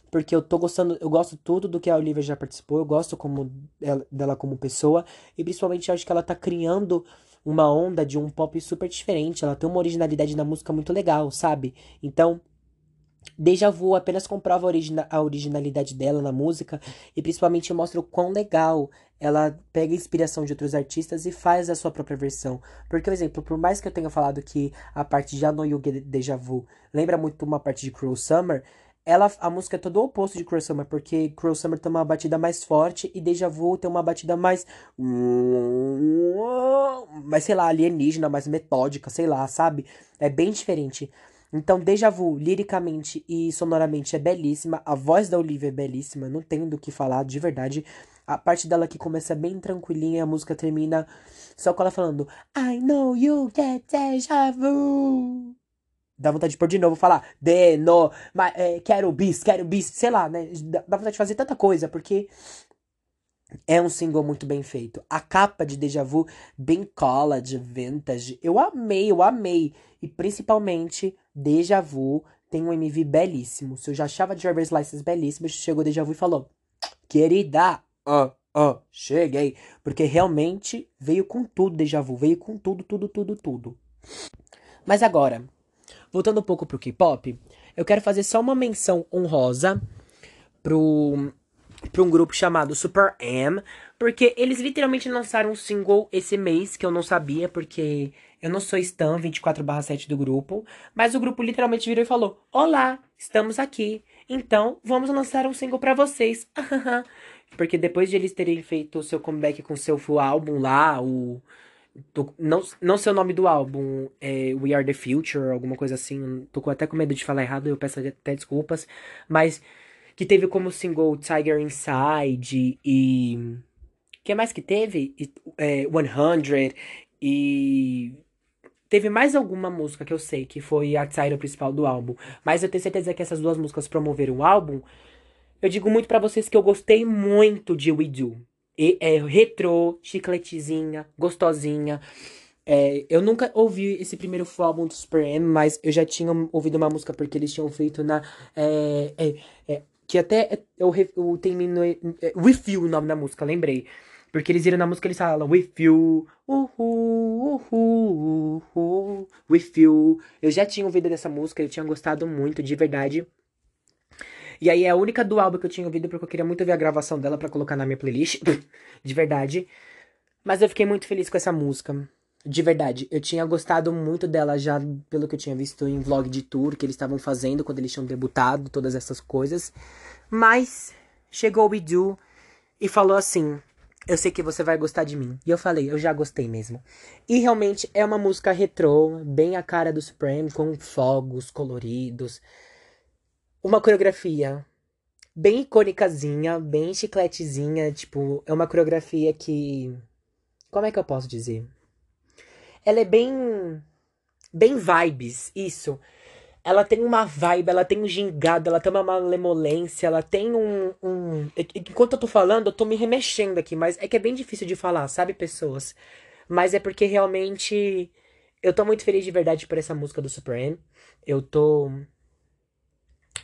porque eu tô gostando, eu gosto tudo do que a Olivia já participou, eu gosto como ela, dela como pessoa, e principalmente acho que ela tá criando uma onda de um pop super diferente, ela tem uma originalidade na música muito legal, sabe? Então, Deja Vu apenas comprova a, origina a originalidade dela na música e principalmente mostra o quão legal ela pega inspiração de outros artistas e faz a sua própria versão. Porque, por exemplo, por mais que eu tenha falado que a parte de Get Deja Vu lembra muito uma parte de Cruel Summer, ela, a música é todo o oposto de Cruel Summer, porque Cruel Summer tem uma batida mais forte e Deja Vu tem uma batida mais. mais, sei lá, alienígena, mais metódica, sei lá, sabe? É bem diferente. Então, Deja Vu, liricamente e sonoramente, é belíssima. A voz da Olivia é belíssima, não tenho do que falar, de verdade. A parte dela que começa bem tranquilinha, a música termina só com ela falando I know you get deja vu. Dá vontade de pôr de novo, falar de, no, mas, é, quero bis, quero bis, sei lá, né? Dá vontade de fazer tanta coisa, porque é um single muito bem feito. A capa de Deja Vu, bem college, vintage. Eu amei, eu amei. E principalmente, Deja Vu tem um MV belíssimo. Se eu já achava Driver's License belíssimo, chegou Deja Vu e falou: Querida, ó, ó, cheguei. Porque realmente veio com tudo Deja Vu. Veio com tudo, tudo, tudo, tudo. Mas agora, Voltando um pouco pro K-pop, eu quero fazer só uma menção honrosa pro, pro um grupo chamado Super M, porque eles literalmente lançaram um single esse mês, que eu não sabia, porque eu não sou Stan 24/7 do grupo, mas o grupo literalmente virou e falou: "Olá, estamos aqui. Então, vamos lançar um single para vocês." porque depois de eles terem feito o seu comeback com seu full álbum lá, o Tô, não, não sei o nome do álbum, é We Are the Future, alguma coisa assim. Tô até com medo de falar errado, eu peço até desculpas. Mas que teve como single Tiger Inside e. O que mais que teve? É, 100 e. Teve mais alguma música que eu sei que foi a title principal do álbum. Mas eu tenho certeza que essas duas músicas promoveram o álbum. Eu digo muito para vocês que eu gostei muito de We Do. E, é retrô, chicletezinha, gostosinha. É, eu nunca ouvi esse primeiro álbum do Super M, mas eu já tinha ouvido uma música porque eles tinham feito na. É, é, é que até eu, eu termino. É, With You o nome da música, lembrei. Porque eles viram na música eles falam With You, uhul, uhul, uhul, With You. Eu já tinha ouvido dessa música, eu tinha gostado muito, de verdade. E aí é a única do álbum que eu tinha ouvido porque eu queria muito ver a gravação dela para colocar na minha playlist. de verdade. Mas eu fiquei muito feliz com essa música. De verdade, eu tinha gostado muito dela já pelo que eu tinha visto em vlog de tour que eles estavam fazendo quando eles tinham debutado, todas essas coisas. Mas chegou o Idu e falou assim: Eu sei que você vai gostar de mim. E eu falei: Eu já gostei mesmo. E realmente é uma música retrô, bem a cara do Supreme, com fogos coloridos uma coreografia bem icônicazinha, bem chicletezinha, tipo, é uma coreografia que como é que eu posso dizer? Ela é bem bem vibes, isso. Ela tem uma vibe, ela tem um gingado, ela tem uma malemolência, ela tem um, um. Enquanto eu tô falando, eu tô me remexendo aqui, mas é que é bem difícil de falar, sabe, pessoas? Mas é porque realmente eu tô muito feliz de verdade por essa música do Supreme. Eu tô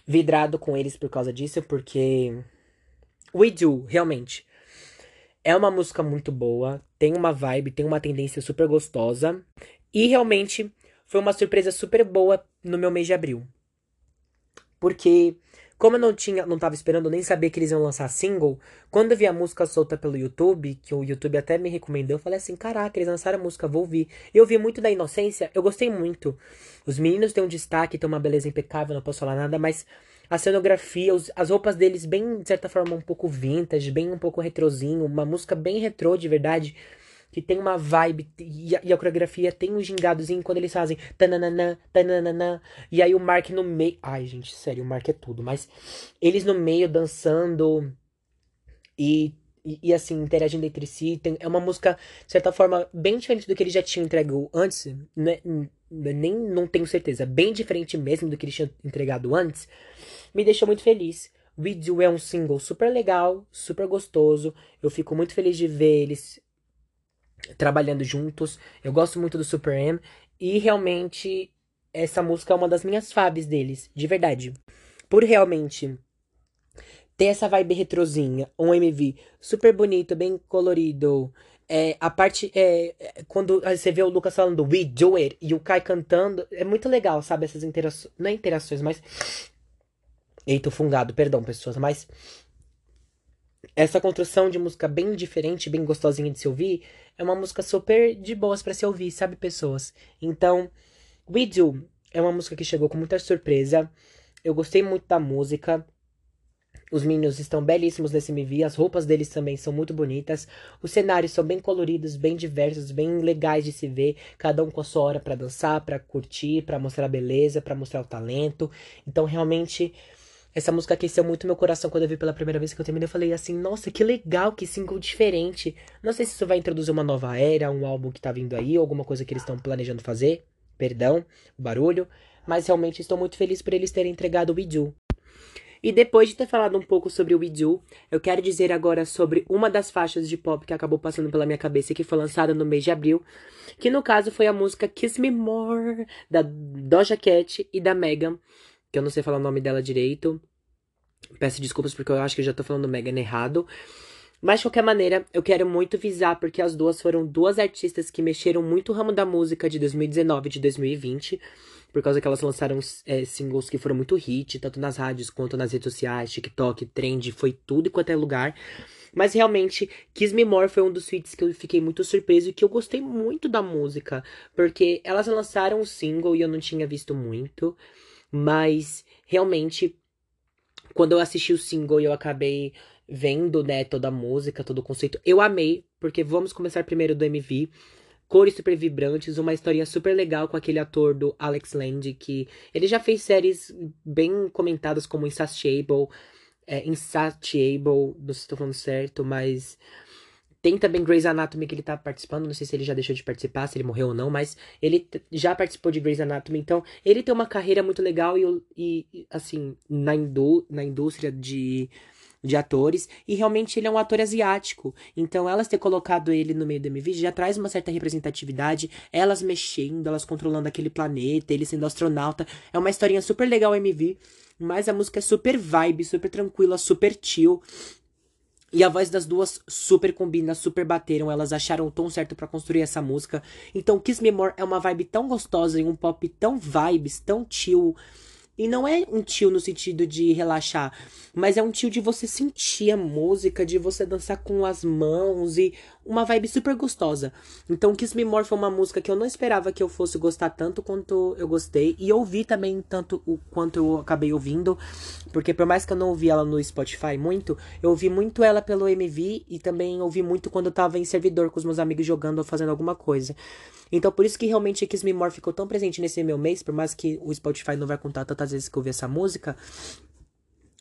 vidrado com eles por causa disso, porque We Do, realmente. É uma música muito boa, tem uma vibe, tem uma tendência super gostosa. E realmente foi uma surpresa super boa no meu mês de abril. Porque como eu não tinha, não tava esperando nem saber que eles iam lançar single, quando eu vi a música solta pelo YouTube, que o YouTube até me recomendou, eu falei assim: caraca, eles lançaram a música, vou ouvir. Eu vi muito da Inocência, eu gostei muito. Os meninos têm um destaque, têm uma beleza impecável, não posso falar nada, mas a cenografia, os, as roupas deles bem, de certa forma, um pouco vintage, bem um pouco retrozinho, uma música bem retrô de verdade que tem uma vibe e a, e a coreografia tem um gingadozinho quando eles fazem tananana, tananana, e aí o Mark no meio, ai gente, sério, o Mark é tudo, mas eles no meio dançando e e, e, assim, interagindo entre si. Tem, é uma música, de certa forma, bem diferente do que eles já tinham entregue antes. Né? Nem não tenho certeza. Bem diferente mesmo do que eles tinham entregado antes. Me deixou muito feliz. We Do é um single super legal, super gostoso. Eu fico muito feliz de ver eles trabalhando juntos. Eu gosto muito do Super M. E realmente, essa música é uma das minhas fabs deles, de verdade. Por realmente ter essa vibe retrozinha, um MV super bonito, bem colorido. É, a parte. É, é quando você vê o Lucas falando We Do It e o Kai cantando, é muito legal, sabe? Essas interações. Não é interações, mas. Eita, fungado, perdão, pessoas, mas essa construção de música bem diferente, bem gostosinha de se ouvir, é uma música super de boas para se ouvir, sabe, pessoas? Então, We Do é uma música que chegou com muita surpresa. Eu gostei muito da música. Os meninos estão belíssimos nesse MV, as roupas deles também são muito bonitas. Os cenários são bem coloridos, bem diversos, bem legais de se ver, cada um com a sua hora para dançar, para curtir, para mostrar a beleza, para mostrar o talento. Então, realmente, essa música aqueceu muito meu coração quando eu vi pela primeira vez que eu terminei. Eu falei assim, nossa, que legal, que single diferente. Não sei se isso vai introduzir uma nova era, um álbum que tá vindo aí, alguma coisa que eles estão planejando fazer. Perdão, barulho. Mas realmente estou muito feliz por eles terem entregado o We Do. E depois de ter falado um pouco sobre o We Do, eu quero dizer agora sobre uma das faixas de pop que acabou passando pela minha cabeça e que foi lançada no mês de abril, que no caso foi a música Kiss Me More, da Doja Cat e da Megan, que eu não sei falar o nome dela direito. Peço desculpas porque eu acho que eu já tô falando Megan errado. Mas de qualquer maneira, eu quero muito visar porque as duas foram duas artistas que mexeram muito o ramo da música de 2019 e de 2020 por causa que elas lançaram é, singles que foram muito hit, tanto nas rádios quanto nas redes sociais, TikTok, Trend, foi tudo e quanto é lugar. Mas realmente, Kiss Me More foi um dos feats que eu fiquei muito surpreso e que eu gostei muito da música. Porque elas lançaram um single e eu não tinha visto muito. Mas realmente, quando eu assisti o single e eu acabei vendo, né, toda a música, todo o conceito, eu amei. Porque vamos começar primeiro do MV cores super vibrantes, uma historinha super legal com aquele ator do Alex Land, que ele já fez séries bem comentadas como Insatiable, é, Insatiable, não sei se estou falando certo, mas tem também Grey's Anatomy que ele tá participando, não sei se ele já deixou de participar, se ele morreu ou não, mas ele já participou de Grey's Anatomy, então ele tem uma carreira muito legal e, e assim, na, indú na indústria de de atores, e realmente ele é um ator asiático. Então, elas ter colocado ele no meio do MV já traz uma certa representatividade, elas mexendo, elas controlando aquele planeta, ele sendo astronauta. É uma historinha super legal o MV, mas a música é super vibe, super tranquila, super chill. E a voz das duas super combina, super bateram, elas acharam o tom certo para construir essa música. Então Kiss Me More é uma vibe tão gostosa e um pop tão vibes, tão chill, e não é um tio no sentido de relaxar, mas é um tio de você sentir a música, de você dançar com as mãos e uma vibe super gostosa. Então, Kiss Me More foi uma música que eu não esperava que eu fosse gostar tanto quanto eu gostei e ouvi também tanto o quanto eu acabei ouvindo, porque por mais que eu não ouvi ela no Spotify muito, eu ouvi muito ela pelo MV e também ouvi muito quando eu tava em servidor com os meus amigos jogando ou fazendo alguma coisa. Então, por isso que realmente Kiss Me More ficou tão presente nesse meu mês, por mais que o Spotify não vai contar tantas vezes que eu ouvi essa música.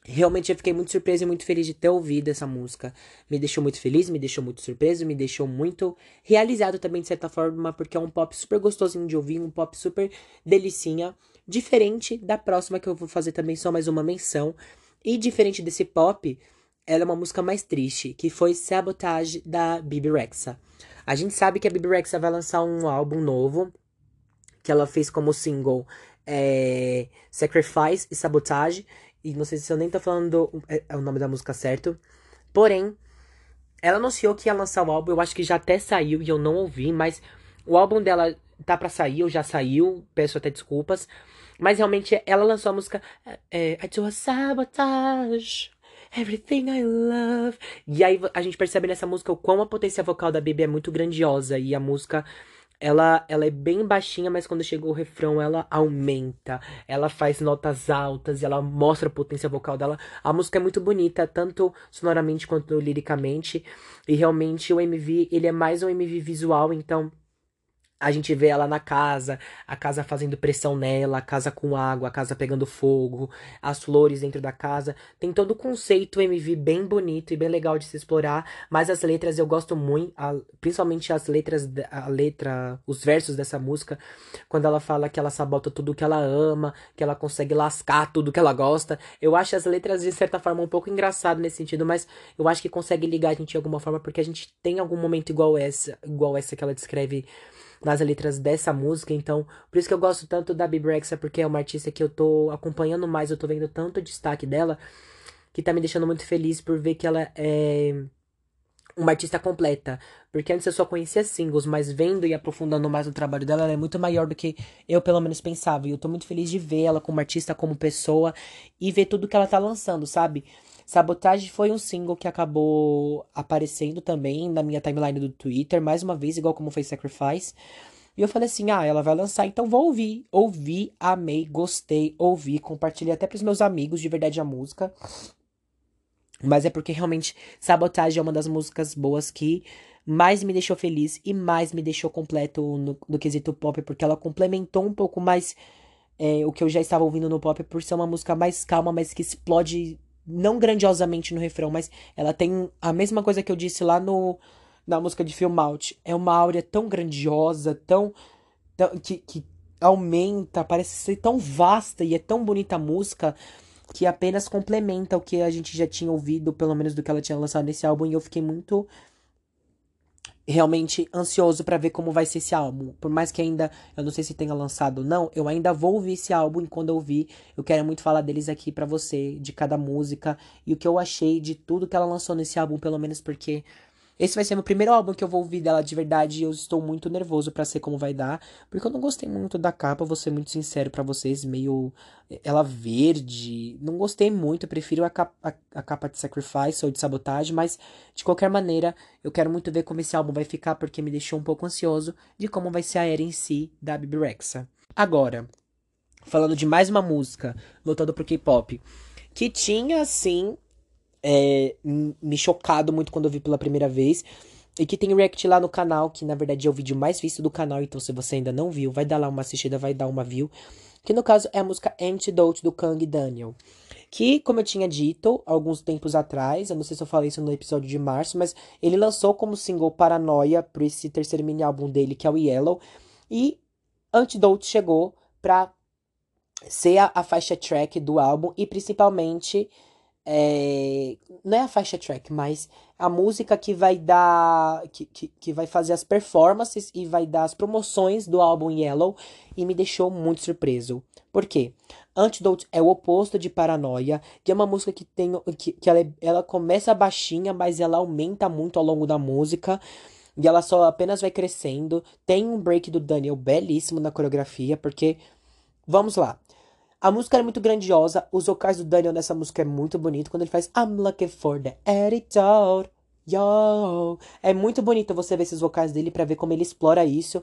Realmente eu fiquei muito surpreso e muito feliz de ter ouvido essa música. Me deixou muito feliz, me deixou muito surpreso, me deixou muito realizado também, de certa forma, porque é um pop super gostosinho de ouvir, um pop super delicinha. Diferente da próxima que eu vou fazer também, só mais uma menção. E diferente desse pop, ela é uma música mais triste, que foi Sabotage da Bibi Rexa. A gente sabe que a Bibi Rexa vai lançar um álbum novo, que ela fez como single é, Sacrifice e Sabotage. E não sei se eu nem tô falando é, é, o nome da música certo. Porém, ela anunciou que ia lançar o álbum. Eu acho que já até saiu e eu não ouvi, mas o álbum dela tá pra sair, ou já saiu. Peço até desculpas. Mas realmente ela lançou a música é, I do a sabotage. Everything I love. E aí a gente percebe nessa música o quão a potência vocal da Baby é muito grandiosa. E a música, ela, ela é bem baixinha, mas quando chega o refrão, ela aumenta. Ela faz notas altas ela mostra a potência vocal dela. A música é muito bonita, tanto sonoramente quanto liricamente. E realmente o MV, ele é mais um MV visual, então a gente vê ela na casa, a casa fazendo pressão nela, a casa com água, a casa pegando fogo, as flores dentro da casa. Tem todo o conceito MV bem bonito e bem legal de se explorar, mas as letras eu gosto muito, principalmente as letras, a letra, os versos dessa música, quando ela fala que ela sabota tudo que ela ama, que ela consegue lascar tudo que ela gosta. Eu acho as letras de certa forma um pouco engraçado nesse sentido, mas eu acho que consegue ligar a gente de alguma forma porque a gente tem algum momento igual essa, igual essa que ela descreve nas letras dessa música. Então, por isso que eu gosto tanto da Bibi Rexa, porque é uma artista que eu tô acompanhando mais, eu tô vendo tanto destaque dela, que tá me deixando muito feliz por ver que ela é uma artista completa. Porque antes eu só conhecia singles, mas vendo e aprofundando mais o trabalho dela, ela é muito maior do que eu pelo menos pensava. E eu tô muito feliz de ver ela como artista, como pessoa e ver tudo que ela tá lançando, sabe? Sabotage foi um single que acabou aparecendo também na minha timeline do Twitter, mais uma vez, igual como foi Sacrifice. E eu falei assim: ah, ela vai lançar, então vou ouvir. Ouvi, amei, gostei, ouvi, compartilhei até pros meus amigos de verdade a música. Mas é porque realmente Sabotage é uma das músicas boas que mais me deixou feliz e mais me deixou completo no, no quesito pop, porque ela complementou um pouco mais é, o que eu já estava ouvindo no pop, por ser uma música mais calma, mas que explode não grandiosamente no refrão, mas ela tem a mesma coisa que eu disse lá no na música de Film Out. É uma áurea tão grandiosa, tão, tão que, que aumenta, parece ser tão vasta e é tão bonita a música que apenas complementa o que a gente já tinha ouvido, pelo menos do que ela tinha lançado nesse álbum, e eu fiquei muito realmente ansioso para ver como vai ser esse álbum. Por mais que ainda eu não sei se tenha lançado ou não, eu ainda vou ouvir esse álbum e quando eu ouvir, eu quero muito falar deles aqui para você, de cada música e o que eu achei de tudo que ela lançou nesse álbum, pelo menos porque esse vai ser meu primeiro álbum que eu vou ouvir dela de verdade e eu estou muito nervoso para ser como vai dar, porque eu não gostei muito da capa, vou ser muito sincero para vocês, meio ela verde, não gostei muito, prefiro a capa, a, a capa de Sacrifice ou de Sabotagem, mas de qualquer maneira, eu quero muito ver como esse álbum vai ficar porque me deixou um pouco ansioso de como vai ser a era em si da Bibi Rexa. Agora, falando de mais uma música, voltando pro K-pop, que tinha assim é, me chocado muito quando eu vi pela primeira vez. E que tem react lá no canal, que na verdade é o vídeo mais visto do canal, então se você ainda não viu, vai dar lá uma assistida, vai dar uma view. Que no caso é a música Antidote do Kang Daniel. Que, como eu tinha dito alguns tempos atrás, eu não sei se eu falei isso no episódio de março, mas ele lançou como single Paranoia para esse terceiro mini álbum dele, que é o Yellow. E Antidote chegou pra ser a, a faixa track do álbum e principalmente é, não é a faixa track, mas a música que vai dar. Que, que, que vai fazer as performances e vai dar as promoções do álbum Yellow e me deixou muito surpreso. Por quê? Antidote é o oposto de Paranoia, que é uma música que tem. que, que ela, ela começa baixinha, mas ela aumenta muito ao longo da música. E ela só apenas vai crescendo. Tem um break do Daniel belíssimo na coreografia, porque. Vamos lá. A música é muito grandiosa. Os vocais do Daniel nessa música é muito bonito. Quando ele faz I'm looking for the attitude. Yo. É muito bonito você ver esses vocais dele para ver como ele explora isso.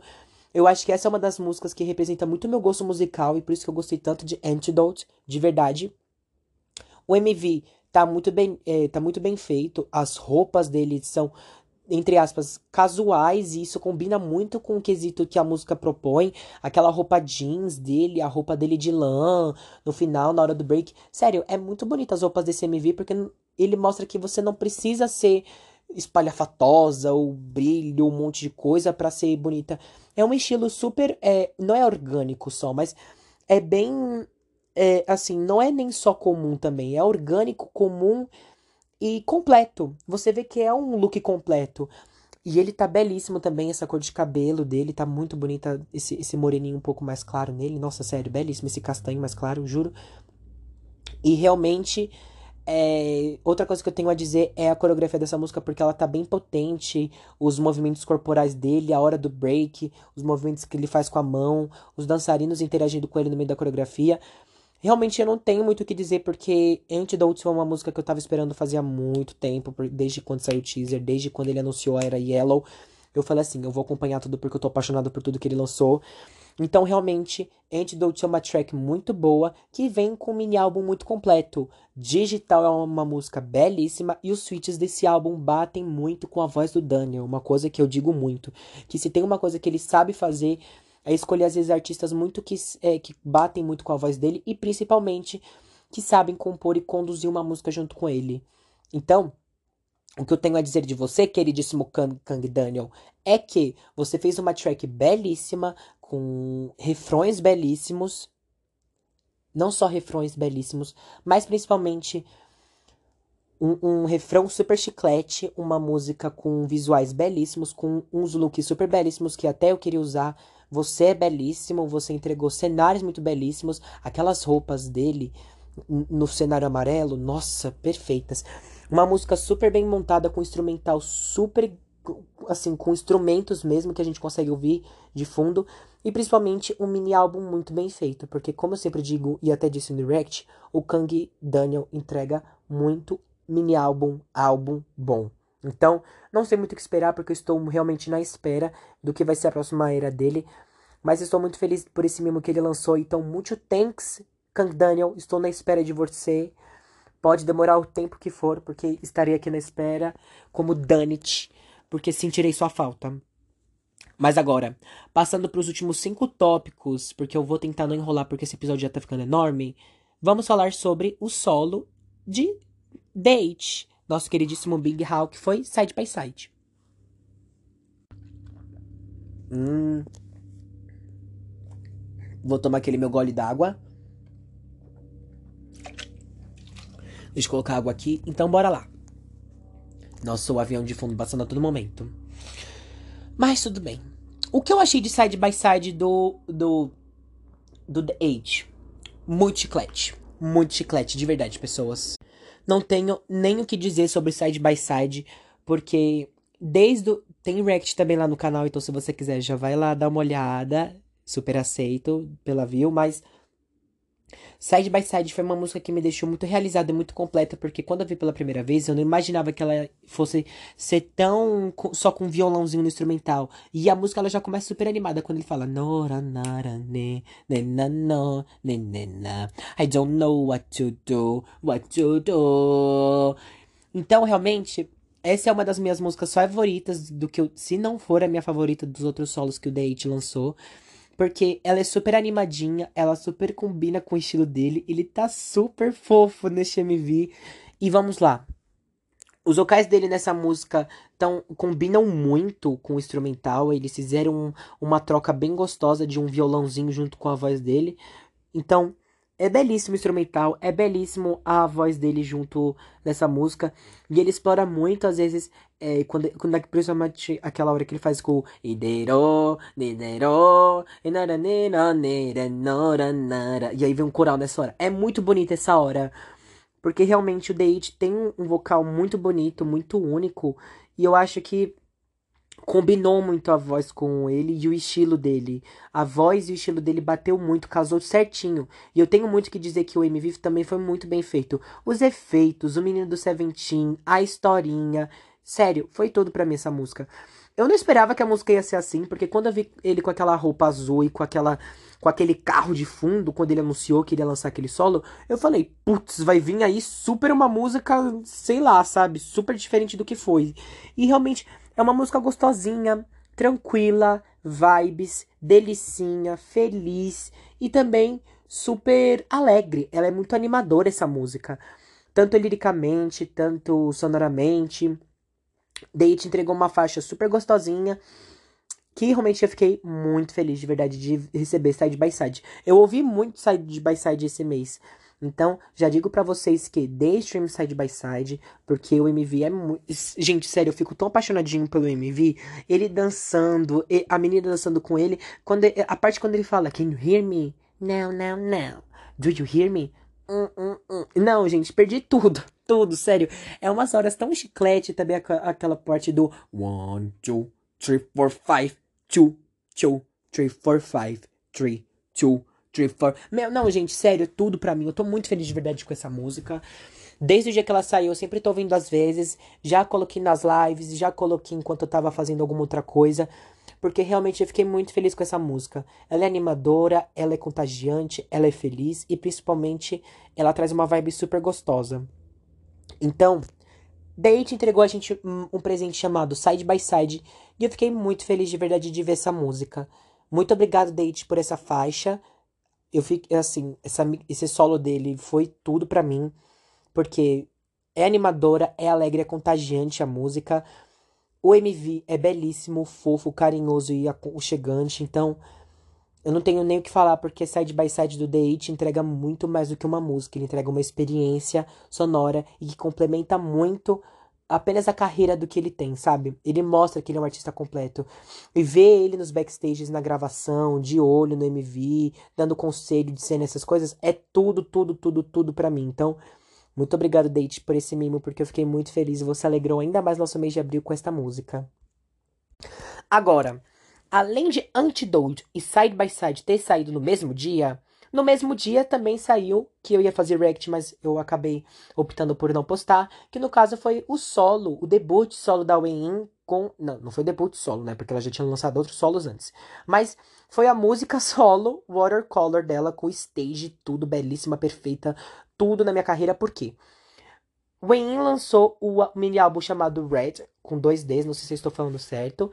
Eu acho que essa é uma das músicas que representa muito o meu gosto musical e por isso que eu gostei tanto de Antidote, de verdade. O MV tá muito bem, é, tá muito bem feito. As roupas dele são entre aspas, casuais, e isso combina muito com o quesito que a música propõe. Aquela roupa jeans dele, a roupa dele de lã, no final, na hora do break. Sério, é muito bonita as roupas desse MV, porque ele mostra que você não precisa ser espalhafatosa ou brilho, um monte de coisa para ser bonita. É um estilo super. É, não é orgânico só, mas é bem. É, assim, não é nem só comum também. É orgânico, comum e completo. Você vê que é um look completo. E ele tá belíssimo também, essa cor de cabelo dele tá muito bonita, esse, esse moreninho um pouco mais claro nele. Nossa, sério, belíssimo esse castanho mais claro, juro. E realmente, é... outra coisa que eu tenho a dizer é a coreografia dessa música, porque ela tá bem potente, os movimentos corporais dele, a hora do break, os movimentos que ele faz com a mão, os dançarinos interagindo com ele no meio da coreografia. Realmente eu não tenho muito o que dizer, porque Antidote foi uma música que eu tava esperando fazia muito tempo, desde quando saiu o teaser, desde quando ele anunciou a era Yellow. Eu falei assim, eu vou acompanhar tudo porque eu tô apaixonado por tudo que ele lançou. Então, realmente, Antidote é uma track muito boa que vem com um mini álbum muito completo. Digital é uma música belíssima e os switches desse álbum batem muito com a voz do Daniel, uma coisa que eu digo muito, que se tem uma coisa que ele sabe fazer é escolher às vezes artistas muito que, é, que batem muito com a voz dele e principalmente que sabem compor e conduzir uma música junto com ele. Então, o que eu tenho a dizer de você, queridíssimo Kang, Kang Daniel, é que você fez uma track belíssima, com refrões belíssimos. Não só refrões belíssimos, mas principalmente um, um, refrão super chiclete, uma música com visuais belíssimos, com uns looks super belíssimos que até eu queria usar. Você é belíssimo, você entregou cenários muito belíssimos, aquelas roupas dele no cenário amarelo, nossa, perfeitas. Uma música super bem montada com instrumental super assim, com instrumentos mesmo que a gente consegue ouvir de fundo e principalmente um mini álbum muito bem feito, porque como eu sempre digo e até disse no direct, o Kang Daniel entrega muito mini álbum, álbum bom. Então, não sei muito o que esperar, porque eu estou realmente na espera do que vai ser a próxima era dele. Mas estou muito feliz por esse mimo que ele lançou. Então, muito thanks, Kang Daniel. Estou na espera de você. Pode demorar o tempo que for, porque estarei aqui na espera, como Danit, porque sentirei sua falta. Mas agora, passando para os últimos cinco tópicos, porque eu vou tentar não enrolar, porque esse episódio já tá ficando enorme. Vamos falar sobre o solo de Date, nosso queridíssimo Big Hawk, foi Side by Side. Hum. Vou tomar aquele meu gole d'água. Deixa eu colocar água aqui. Então, bora lá. Nossa, o avião de fundo passando a todo momento. Mas tudo bem. O que eu achei de side by side do. do. do The Age? Muito chiclete. Muito chiclete, de verdade, pessoas. Não tenho nem o que dizer sobre side by side, porque desde o. Tem React também lá no canal, então se você quiser já vai lá dar uma olhada. Super aceito pela view, mas Side by Side foi uma música que me deixou muito realizada e muito completa, porque quando eu vi pela primeira vez, eu não imaginava que ela fosse ser tão só com violãozinho no instrumental. E a música ela já começa super animada quando ele fala Nora nara ne ne na no ne ne na I don't know what to do, what to do. Então, realmente, essa é uma das minhas músicas favoritas do que eu, se não for a minha favorita dos outros solos que o Date lançou. Porque ela é super animadinha, ela super combina com o estilo dele. Ele tá super fofo nesse MV. E vamos lá. Os vocais dele nessa música tão, combinam muito com o instrumental. Eles fizeram uma troca bem gostosa de um violãozinho junto com a voz dele. Então, é belíssimo o instrumental, é belíssimo a voz dele junto nessa música. E ele explora muito, às vezes, é, quando, quando, principalmente aquela hora que ele faz com o Idero, Nidero, E aí vem um coral nessa hora. É muito bonita essa hora. Porque realmente o Date tem um vocal muito bonito, muito único. E eu acho que combinou muito a voz com ele e o estilo dele. A voz e o estilo dele bateu muito, casou certinho. E eu tenho muito que dizer que o MV também foi muito bem feito. Os efeitos, o menino do Seventeen, a historinha. Sério, foi tudo para mim essa música. Eu não esperava que a música ia ser assim, porque quando eu vi ele com aquela roupa azul e com aquela com aquele carro de fundo, quando ele anunciou que iria lançar aquele solo, eu falei, putz, vai vir aí super uma música, sei lá, sabe, super diferente do que foi. E realmente é uma música gostosinha, tranquila, vibes, delicinha, feliz e também super alegre. Ela é muito animadora essa música, tanto liricamente, tanto sonoramente. Date entregou uma faixa super gostosinha que realmente eu fiquei muito feliz de verdade de receber Side by Side. Eu ouvi muito Side by Side esse mês. Então, já digo para vocês que dê stream side by side, porque o MV é muito. Gente, sério, eu fico tão apaixonadinho pelo MV. Ele dançando, a menina dançando com ele. quando A parte quando ele fala, Can you hear me? Não, não, não. Do you hear me? Hum, hum, hum. Não, gente, perdi tudo. Tudo, sério. É umas horas tão chiclete também aquela parte do one, two, three, four, five, two, two, three, four, five, three, two, four. Meu, não, gente, sério, tudo pra mim. Eu tô muito feliz de verdade com essa música. Desde o dia que ela saiu, eu sempre tô ouvindo às vezes. Já coloquei nas lives, já coloquei enquanto eu tava fazendo alguma outra coisa. Porque realmente eu fiquei muito feliz com essa música. Ela é animadora, ela é contagiante, ela é feliz e principalmente ela traz uma vibe super gostosa. Então, Date entregou a gente um, um presente chamado Side by Side e eu fiquei muito feliz de verdade de ver essa música. Muito obrigado, Date, por essa faixa eu fiquei assim, essa, esse solo dele foi tudo para mim, porque é animadora, é alegre, é contagiante a música. O MV é belíssimo, fofo, carinhoso e aconchegante, então eu não tenho nem o que falar, porque Side by Side do The It entrega muito mais do que uma música, ele entrega uma experiência sonora e que complementa muito apenas a carreira do que ele tem, sabe? Ele mostra que ele é um artista completo. E ver ele nos backstages, na gravação, de olho no MV, dando conselho de cena, essas coisas, é tudo, tudo, tudo, tudo para mim. Então, muito obrigado, Date, por esse mimo, porque eu fiquei muito feliz e você alegrou ainda mais nosso mês de abril com esta música. Agora, além de Antidote e Side by Side ter saído no mesmo dia, No mesmo dia também saiu que eu ia fazer react, mas eu acabei optando por não postar, que no caso foi o solo, o debut solo da Wen com, não, não foi debut solo, né, porque ela já tinha lançado outros solos antes, mas foi a música solo Watercolor dela com stage tudo belíssima, perfeita, tudo na minha carreira, por quê? Wen lançou o mini álbum chamado Red, com dois Ds, não sei se estou falando certo.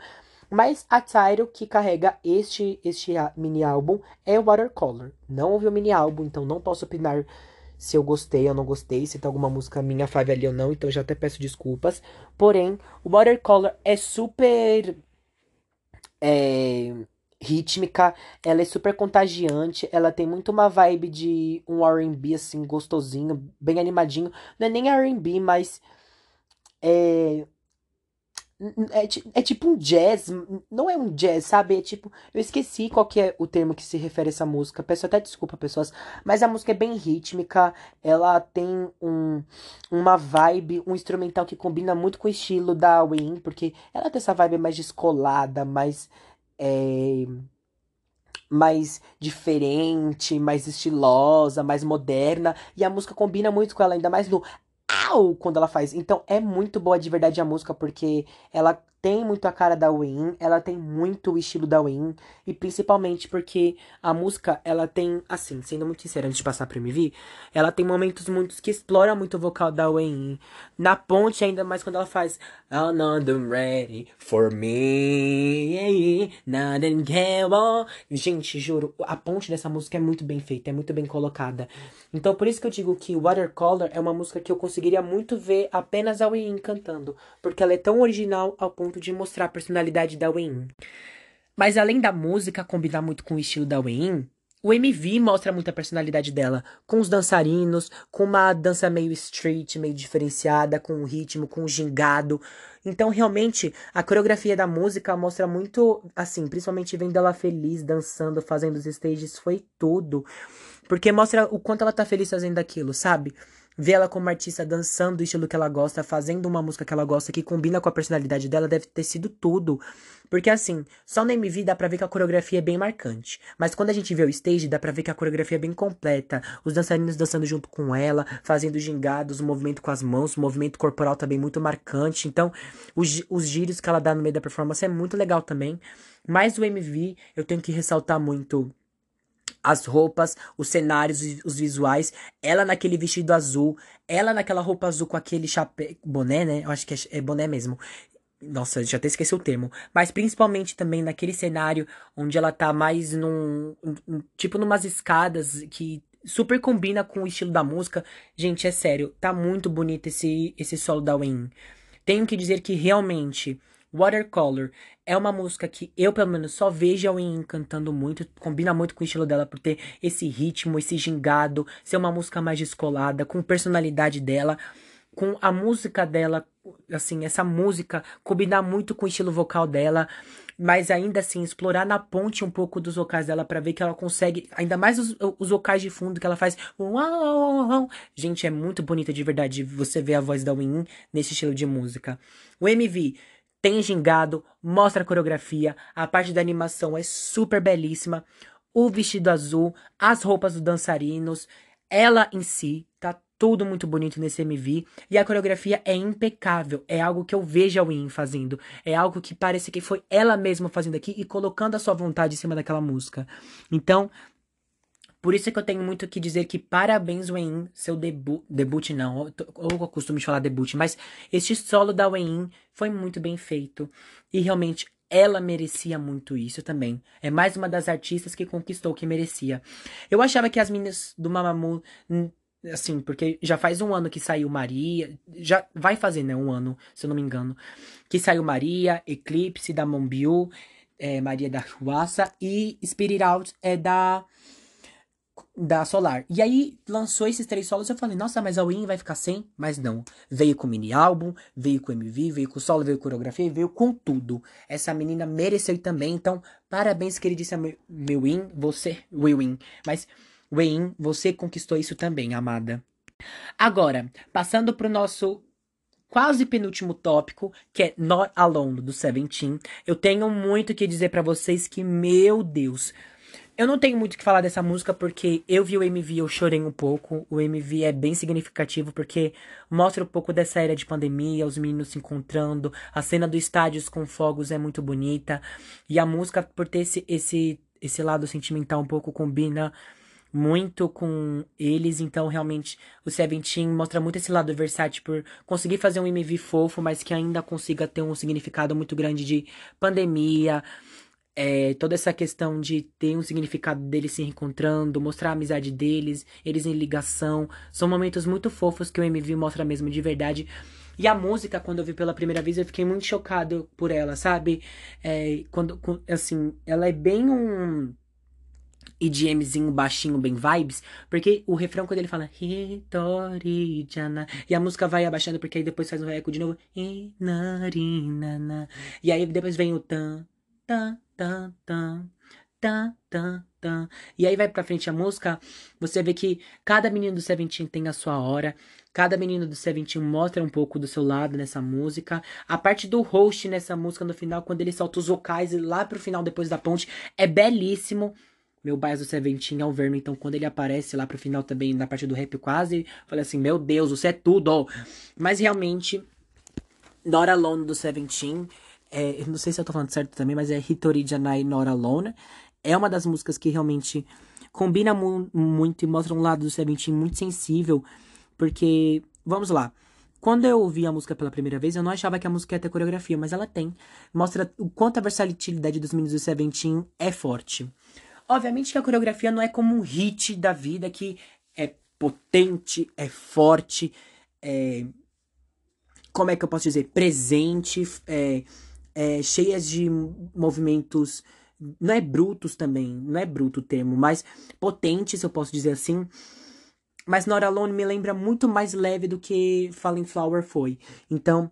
Mas a Tyro que carrega este, este mini álbum é o Watercolor. Não ouvi o mini álbum, então não posso opinar se eu gostei ou não gostei, se tem alguma música minha fave ali ou não, então já até peço desculpas. Porém, o Watercolor é super é, rítmica, ela é super contagiante, ela tem muito uma vibe de um R&B assim gostosinho, bem animadinho. Não é nem R&B, mas é é, é, tipo um jazz, não é um jazz, sabe? É tipo, eu esqueci qual que é o termo que se refere a essa música. Peço até desculpa, pessoas, mas a música é bem rítmica, ela tem um, uma vibe, um instrumental que combina muito com o estilo da Win, porque ela tem essa vibe mais descolada, mais é, mais diferente, mais estilosa, mais moderna, e a música combina muito com ela, ainda mais no au quando ela faz. Então é muito boa de verdade a música, porque ela tem muito a cara da Win, ela tem muito o estilo da Win, e principalmente porque a música, ela tem, assim, sendo muito sincera antes de passar pro MV, ela tem momentos muitos que exploram muito o vocal da Win. Na ponte, ainda mais quando ela faz I'm not ready for me, nothing can Gente, juro, a ponte dessa música é muito bem feita, é muito bem colocada. Então, por isso que eu digo que Watercolor é uma música que eu conseguiria muito ver apenas a Win cantando, porque ela é tão original ao ponto ponto de mostrar a personalidade da Wayne. Mas além da música combinar muito com o estilo da Wayne, o MV mostra muita personalidade dela, com os dançarinos, com uma dança meio street, meio diferenciada, com o ritmo, com o gingado. Então, realmente, a coreografia da música mostra muito, assim, principalmente vendo ela feliz, dançando, fazendo os stages, foi tudo. Porque mostra o quanto ela tá feliz fazendo aquilo, sabe? Ver ela como artista dançando o estilo que ela gosta, fazendo uma música que ela gosta que combina com a personalidade dela, deve ter sido tudo. Porque assim, só no MV dá pra ver que a coreografia é bem marcante. Mas quando a gente vê o stage, dá pra ver que a coreografia é bem completa. Os dançarinos dançando junto com ela, fazendo gingados, o movimento com as mãos, o movimento corporal também muito marcante. Então, os, os giros que ela dá no meio da performance é muito legal também. Mas o MV, eu tenho que ressaltar muito as roupas, os cenários, os visuais, ela naquele vestido azul, ela naquela roupa azul com aquele chapéu, boné, né? Eu acho que é, é boné mesmo. Nossa, já até esqueci o termo. Mas principalmente também naquele cenário onde ela tá mais num. Tipo numas escadas que super combina com o estilo da música. Gente, é sério, tá muito bonito esse, esse solo da Wayne. Tenho que dizer que realmente Watercolor é uma música que eu, pelo menos, só vejo a Win cantando muito. Combina muito com o estilo dela por ter esse ritmo, esse gingado, ser uma música mais descolada, com personalidade dela, com a música dela, assim, essa música combinar muito com o estilo vocal dela. Mas ainda assim, explorar na ponte um pouco dos vocais dela para ver que ela consegue. Ainda mais os, os vocais de fundo que ela faz. Gente, é muito bonita de verdade você ver a voz da Win nesse estilo de música. O MV tem gingado, mostra a coreografia, a parte da animação é super belíssima, o vestido azul, as roupas dos dançarinos, ela em si, tá tudo muito bonito nesse MV e a coreografia é impecável, é algo que eu vejo a Win fazendo, é algo que parece que foi ela mesma fazendo aqui e colocando a sua vontade em cima daquela música. Então, por isso é que eu tenho muito que dizer que parabéns, Wayne, seu debut. Debut não, ou eu costumo falar debut, mas este solo da Wayne foi muito bem feito. E realmente ela merecia muito isso também. É mais uma das artistas que conquistou que merecia. Eu achava que as meninas do Mamamoo assim, porque já faz um ano que saiu Maria, já vai fazer, né, um ano, se eu não me engano, que saiu Maria, Eclipse da Mombiu, é, Maria da Ruaça e Spirit Out é da da Solar. E aí lançou esses três solos, eu falei, nossa, mas a Win vai ficar sem? Mas não. Veio com mini álbum, veio com MV, veio com solo, veio com coreografia, veio com tudo. Essa menina mereceu também, então parabéns, queridíssima Win, você, Win, mas Win, você conquistou isso também, amada. Agora, passando pro nosso quase penúltimo tópico, que é Not Alone do Seventeen, eu tenho muito que dizer para vocês que, meu Deus, Eu não tenho muito o que falar dessa música porque eu vi o MV eu chorei um pouco. O MV é bem significativo porque mostra um pouco dessa era de pandemia, os meninos se encontrando, a cena do estádio com fogos é muito bonita. E a música por ter esse esse esse lado sentimental um pouco combina muito com eles, então realmente o Seventeen mostra muito esse lado versátil por conseguir fazer um MV fofo, mas que ainda consiga ter um significado muito grande de pandemia, é, toda essa questão de ter um significado deles se reencontrando, mostrar a amizade deles, eles em ligação, são momentos muito fofos que o MV mostra mesmo de verdade. E a música, quando eu vi pela primeira vez, eu fiquei muito chocado por ela, sabe? É, quando, assim, ela é bem um EDMzinho baixinho, bem vibes, porque o refrão quando ele fala e a música vai abaixando porque aí depois faz um eco de novo e aí depois vem o tan tan tan, tan, tan, tan, tan. E aí vai pra frente a música, você vê que cada menino do Seventeen tem a sua hora, cada menino do Seventeen mostra um pouco do seu lado nessa música. A parte do host nessa música no final, quando ele solta os vocais lá pro final depois da ponte, é belíssimo. Meu bias do Seventeen é o Verno, então quando ele aparece lá pro final também, na parte do rap quase, falei assim, meu Deus, você é tudo. Mas realmente, Not Alone do Seventeen é, não sei se eu tô falando certo também, mas é Hitori Janai Not Alone. É uma das músicas que realmente combina mu muito e mostra um lado do Seventeen muito sensível. Porque, vamos lá. Quando eu ouvi a música pela primeira vez, eu não achava que a música ia ter coreografia, mas ela tem. Mostra o quanto a versatilidade dos meninos do Seventeen é forte. Obviamente que a coreografia não é como um hit da vida que é potente, é forte, é. Como é que eu posso dizer? Presente, é é, cheias de movimentos. Não é brutos também, não é bruto o termo, mas potentes, eu posso dizer assim. Mas Not Alone me lembra muito mais leve do que Falling Flower foi. Então,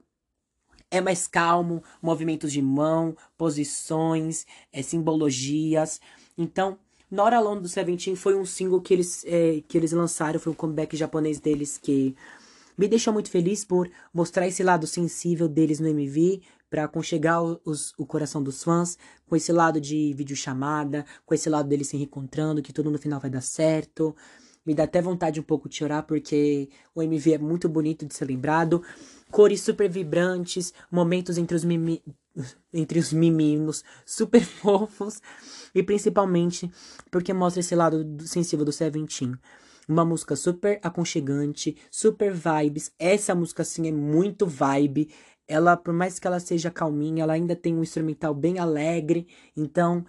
é mais calmo, movimentos de mão, posições, é, simbologias. Então, Not Alone do Seventeen foi um single que eles, é, que eles lançaram, foi um comeback japonês deles que me deixou muito feliz por mostrar esse lado sensível deles no MV, para aconchegar os, o coração dos fãs, com esse lado de videochamada, com esse lado deles se reencontrando, que tudo no final vai dar certo. Me dá até vontade um pouco de chorar, porque o MV é muito bonito de ser lembrado. Cores super vibrantes, momentos entre os, mimi... entre os miminos super fofos. E principalmente porque mostra esse lado sensível do Seventeen. Uma música super aconchegante, super vibes. Essa música, assim, é muito vibe ela, por mais que ela seja calminha, ela ainda tem um instrumental bem alegre. Então,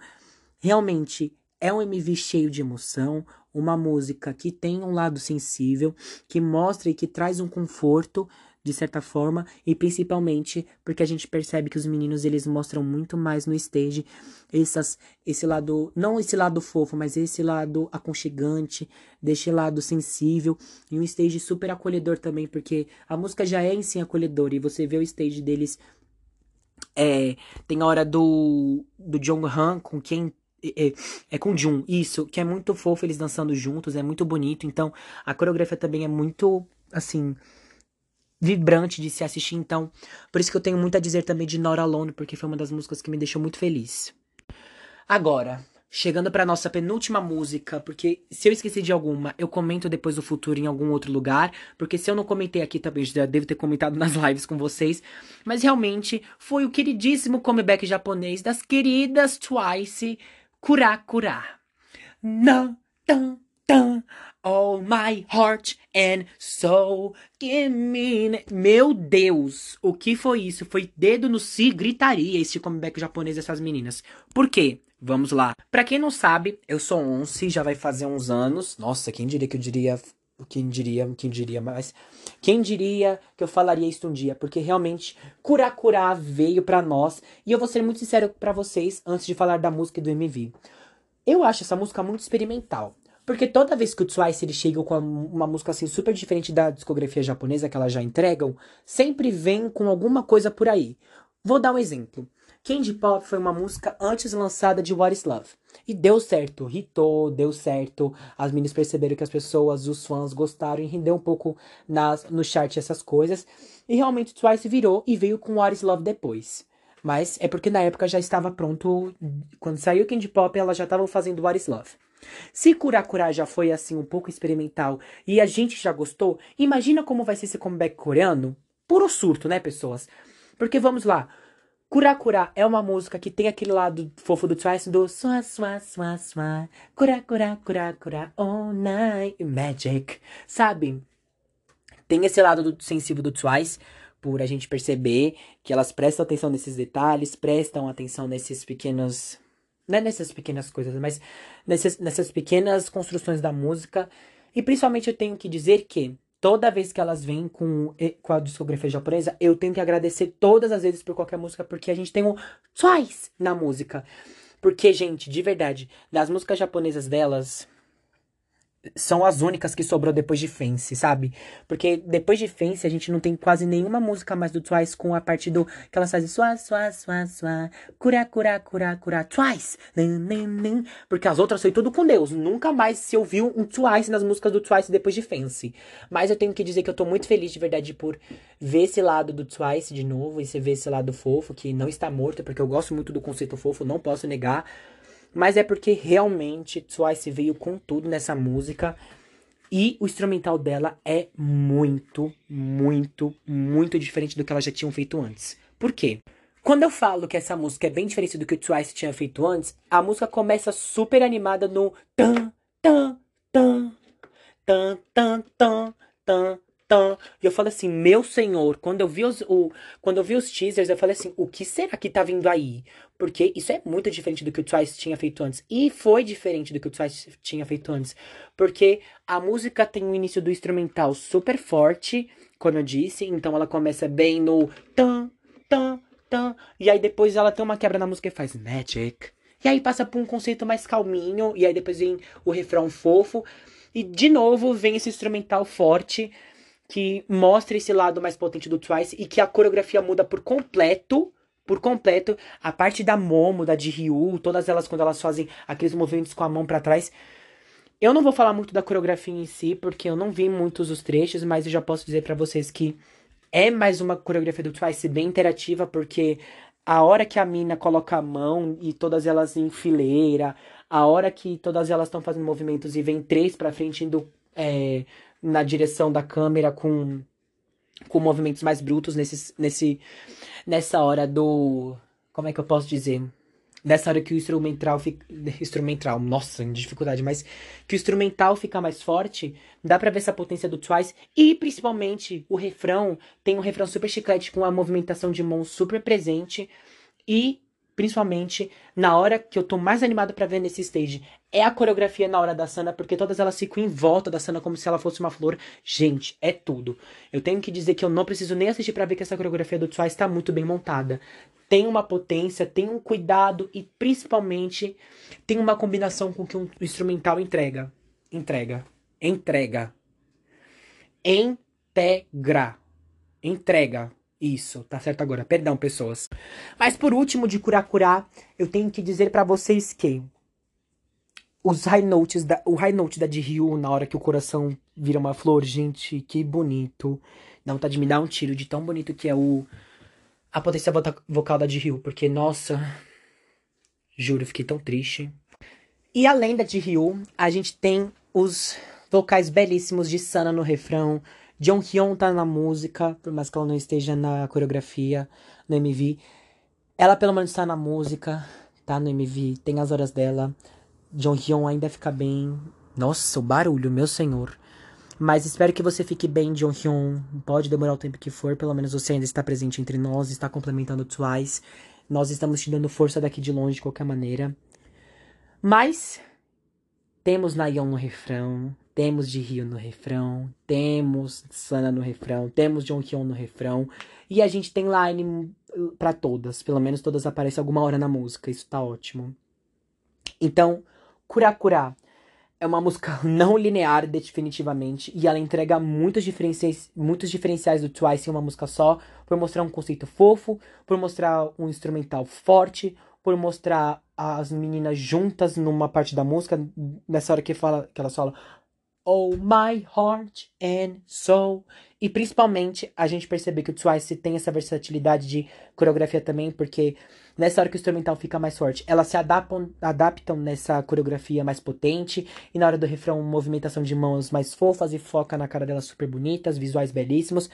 realmente é um MV cheio de emoção, uma música que tem um lado sensível, que mostra e que traz um conforto de certa forma, e principalmente porque a gente percebe que os meninos eles mostram muito mais no stage essas, esse lado, não esse lado fofo, mas esse lado aconchegante, deste lado sensível, e um stage super acolhedor também, porque a música já é em si acolhedora, e você vê o stage deles. É, tem a hora do, do Jong Han com quem é, é, com Jun, isso, que é muito fofo eles dançando juntos, é muito bonito. Então, a coreografia também é muito, assim, vibrante de se assistir, então. Por isso que eu tenho muito a dizer também de Nora Alone, porque foi uma das músicas que me deixou muito feliz. Agora, chegando para nossa penúltima música, porque se eu esqueci de alguma, eu comento depois do futuro em algum outro lugar, porque se eu não comentei aqui também, já devo ter comentado nas lives com vocês, mas realmente foi o queridíssimo comeback japonês das queridas Twice, Kura Kura. Não, tão, tão all my heart and soul. Give me. Meu Deus, o que foi isso? Foi dedo no si, gritaria esse comeback japonês dessas meninas. Por quê? Vamos lá. Pra quem não sabe, eu sou Once, já vai fazer uns anos. Nossa, quem diria que eu diria. Quem diria, quem diria mais? Quem diria que eu falaria isso um dia? Porque realmente, Kurakura veio pra nós. E eu vou ser muito sincero para vocês antes de falar da música e do MV. Eu acho essa música muito experimental. Porque toda vez que o Twice eles chegam com uma música assim super diferente da discografia japonesa que elas já entregam, sempre vem com alguma coisa por aí. Vou dar um exemplo. Candy Pop foi uma música antes lançada de What is Love. E deu certo, hitou, deu certo. As meninas perceberam que as pessoas, os fãs gostaram e rendeu um pouco nas, no chart essas coisas. E realmente Twice virou e veio com What is Love depois. Mas é porque na época já estava pronto. Quando saiu Candy Pop, elas já estavam fazendo What is Love. Se Cura Cura já foi assim um pouco experimental e a gente já gostou, imagina como vai ser esse comeback coreano? Puro surto, né, pessoas? Porque vamos lá. Cura Cura é uma música que tem aquele lado fofo do Twice do sua sua sua sua cura cura cura cura all night magic, sabe? Tem esse lado do sensível do Twice por a gente perceber que elas prestam atenção nesses detalhes, prestam atenção nesses pequenos não é nessas pequenas coisas, mas nessas, nessas pequenas construções da música. E principalmente eu tenho que dizer que toda vez que elas vêm com, com a discografia japonesa, eu tenho que agradecer todas as vezes por qualquer música, porque a gente tem um Twice na música. Porque, gente, de verdade, das músicas japonesas delas, são as únicas que sobrou depois de Fence, sabe? Porque depois de Fence a gente não tem quase nenhuma música mais do Twice com a parte do que elas fazem sua sua sua sua cura cura cura cura Twice. Porque as outras foi tudo com Deus. Nunca mais se ouviu um Twice nas músicas do Twice depois de Fence. Mas eu tenho que dizer que eu tô muito feliz de verdade por ver esse lado do Twice de novo e você ver esse lado fofo que não está morto, porque eu gosto muito do conceito fofo, não posso negar. Mas é porque realmente Twice veio com tudo nessa música. E o instrumental dela é muito, muito, muito diferente do que elas já tinham feito antes. Por quê? Quando eu falo que essa música é bem diferente do que o Twice tinha feito antes, a música começa super animada no tan, tan, tan, tan, tan, tan, tan, tan. E eu falo assim, meu senhor, quando eu vi os, o, quando eu vi os teasers, eu falei assim, o que será que tá vindo aí? Porque isso é muito diferente do que o Twice tinha feito antes. E foi diferente do que o Twice tinha feito antes. Porque a música tem um início do instrumental super forte, como eu disse. Então ela começa bem no tan, tan, tan. E aí depois ela tem uma quebra na música e faz magic. E aí passa por um conceito mais calminho. E aí depois vem o refrão fofo. E de novo vem esse instrumental forte que mostra esse lado mais potente do Twice e que a coreografia muda por completo. Por completo, a parte da Momo, da de Ryu, todas elas quando elas fazem aqueles movimentos com a mão para trás. Eu não vou falar muito da coreografia em si, porque eu não vi muitos os trechos, mas eu já posso dizer para vocês que é mais uma coreografia do Twice bem interativa, porque a hora que a mina coloca a mão e todas elas em fileira, a hora que todas elas estão fazendo movimentos e vem três para frente indo é, na direção da câmera com com movimentos mais brutos nesse, nesse nessa hora do como é que eu posso dizer? Nessa hora que o instrumental fica instrumental nossa dificuldade mas que o instrumental fica mais forte dá para ver essa potência do Twice e principalmente o refrão tem um refrão super chiclete com a movimentação de mãos super presente e principalmente na hora que eu tô mais animado para ver nesse stage, é a coreografia na hora da Sana, porque todas elas ficam em volta da Sana como se ela fosse uma flor. Gente, é tudo. Eu tenho que dizer que eu não preciso nem assistir para ver que essa coreografia do Twice está muito bem montada. Tem uma potência, tem um cuidado e principalmente tem uma combinação com que o instrumental entrega. Entrega. Entrega. Integra. Entrega. Isso, tá certo agora. Perdão, pessoas. Mas por último, de curar curar, eu tenho que dizer para vocês que os high notes da, o high note da de Ryu na hora que o coração vira uma flor, gente, que bonito. Dá vontade de me dar um tiro de tão bonito que é o a potência vocal da de Ryu, porque nossa, juro, fiquei tão triste. E além da de Ryu, a gente tem os vocais belíssimos de Sana no refrão, John Hyun tá na música, por mais que ela não esteja na coreografia, no MV. Ela pelo menos tá na música, tá no MV, tem as horas dela. John Hyun ainda fica bem. Nossa, o barulho, meu senhor. Mas espero que você fique bem, John Hyun. Pode demorar o tempo que for, pelo menos você ainda está presente entre nós, está complementando Twice. Nós estamos te dando força daqui de longe de qualquer maneira. Mas temos Nayeon no refrão, temos de Rio no refrão, temos Sana no refrão, temos Jonghyun no refrão. E a gente tem line para todas. Pelo menos todas aparecem alguma hora na música. Isso tá ótimo. Então, Kurakura é uma música não linear, definitivamente. E ela entrega muitos diferenciais, muitos diferenciais do Twice em uma música só. Por mostrar um conceito fofo, por mostrar um instrumental forte, por mostrar as meninas juntas numa parte da música. Nessa hora que, fala, que elas falam Oh My Heart and Soul. E principalmente a gente perceber que o Twice tem essa versatilidade de coreografia também, porque nessa hora que o instrumental fica mais forte, elas se adaptam, adaptam nessa coreografia mais potente, e na hora do refrão, movimentação de mãos mais fofas e foca na cara delas super bonitas, visuais belíssimos.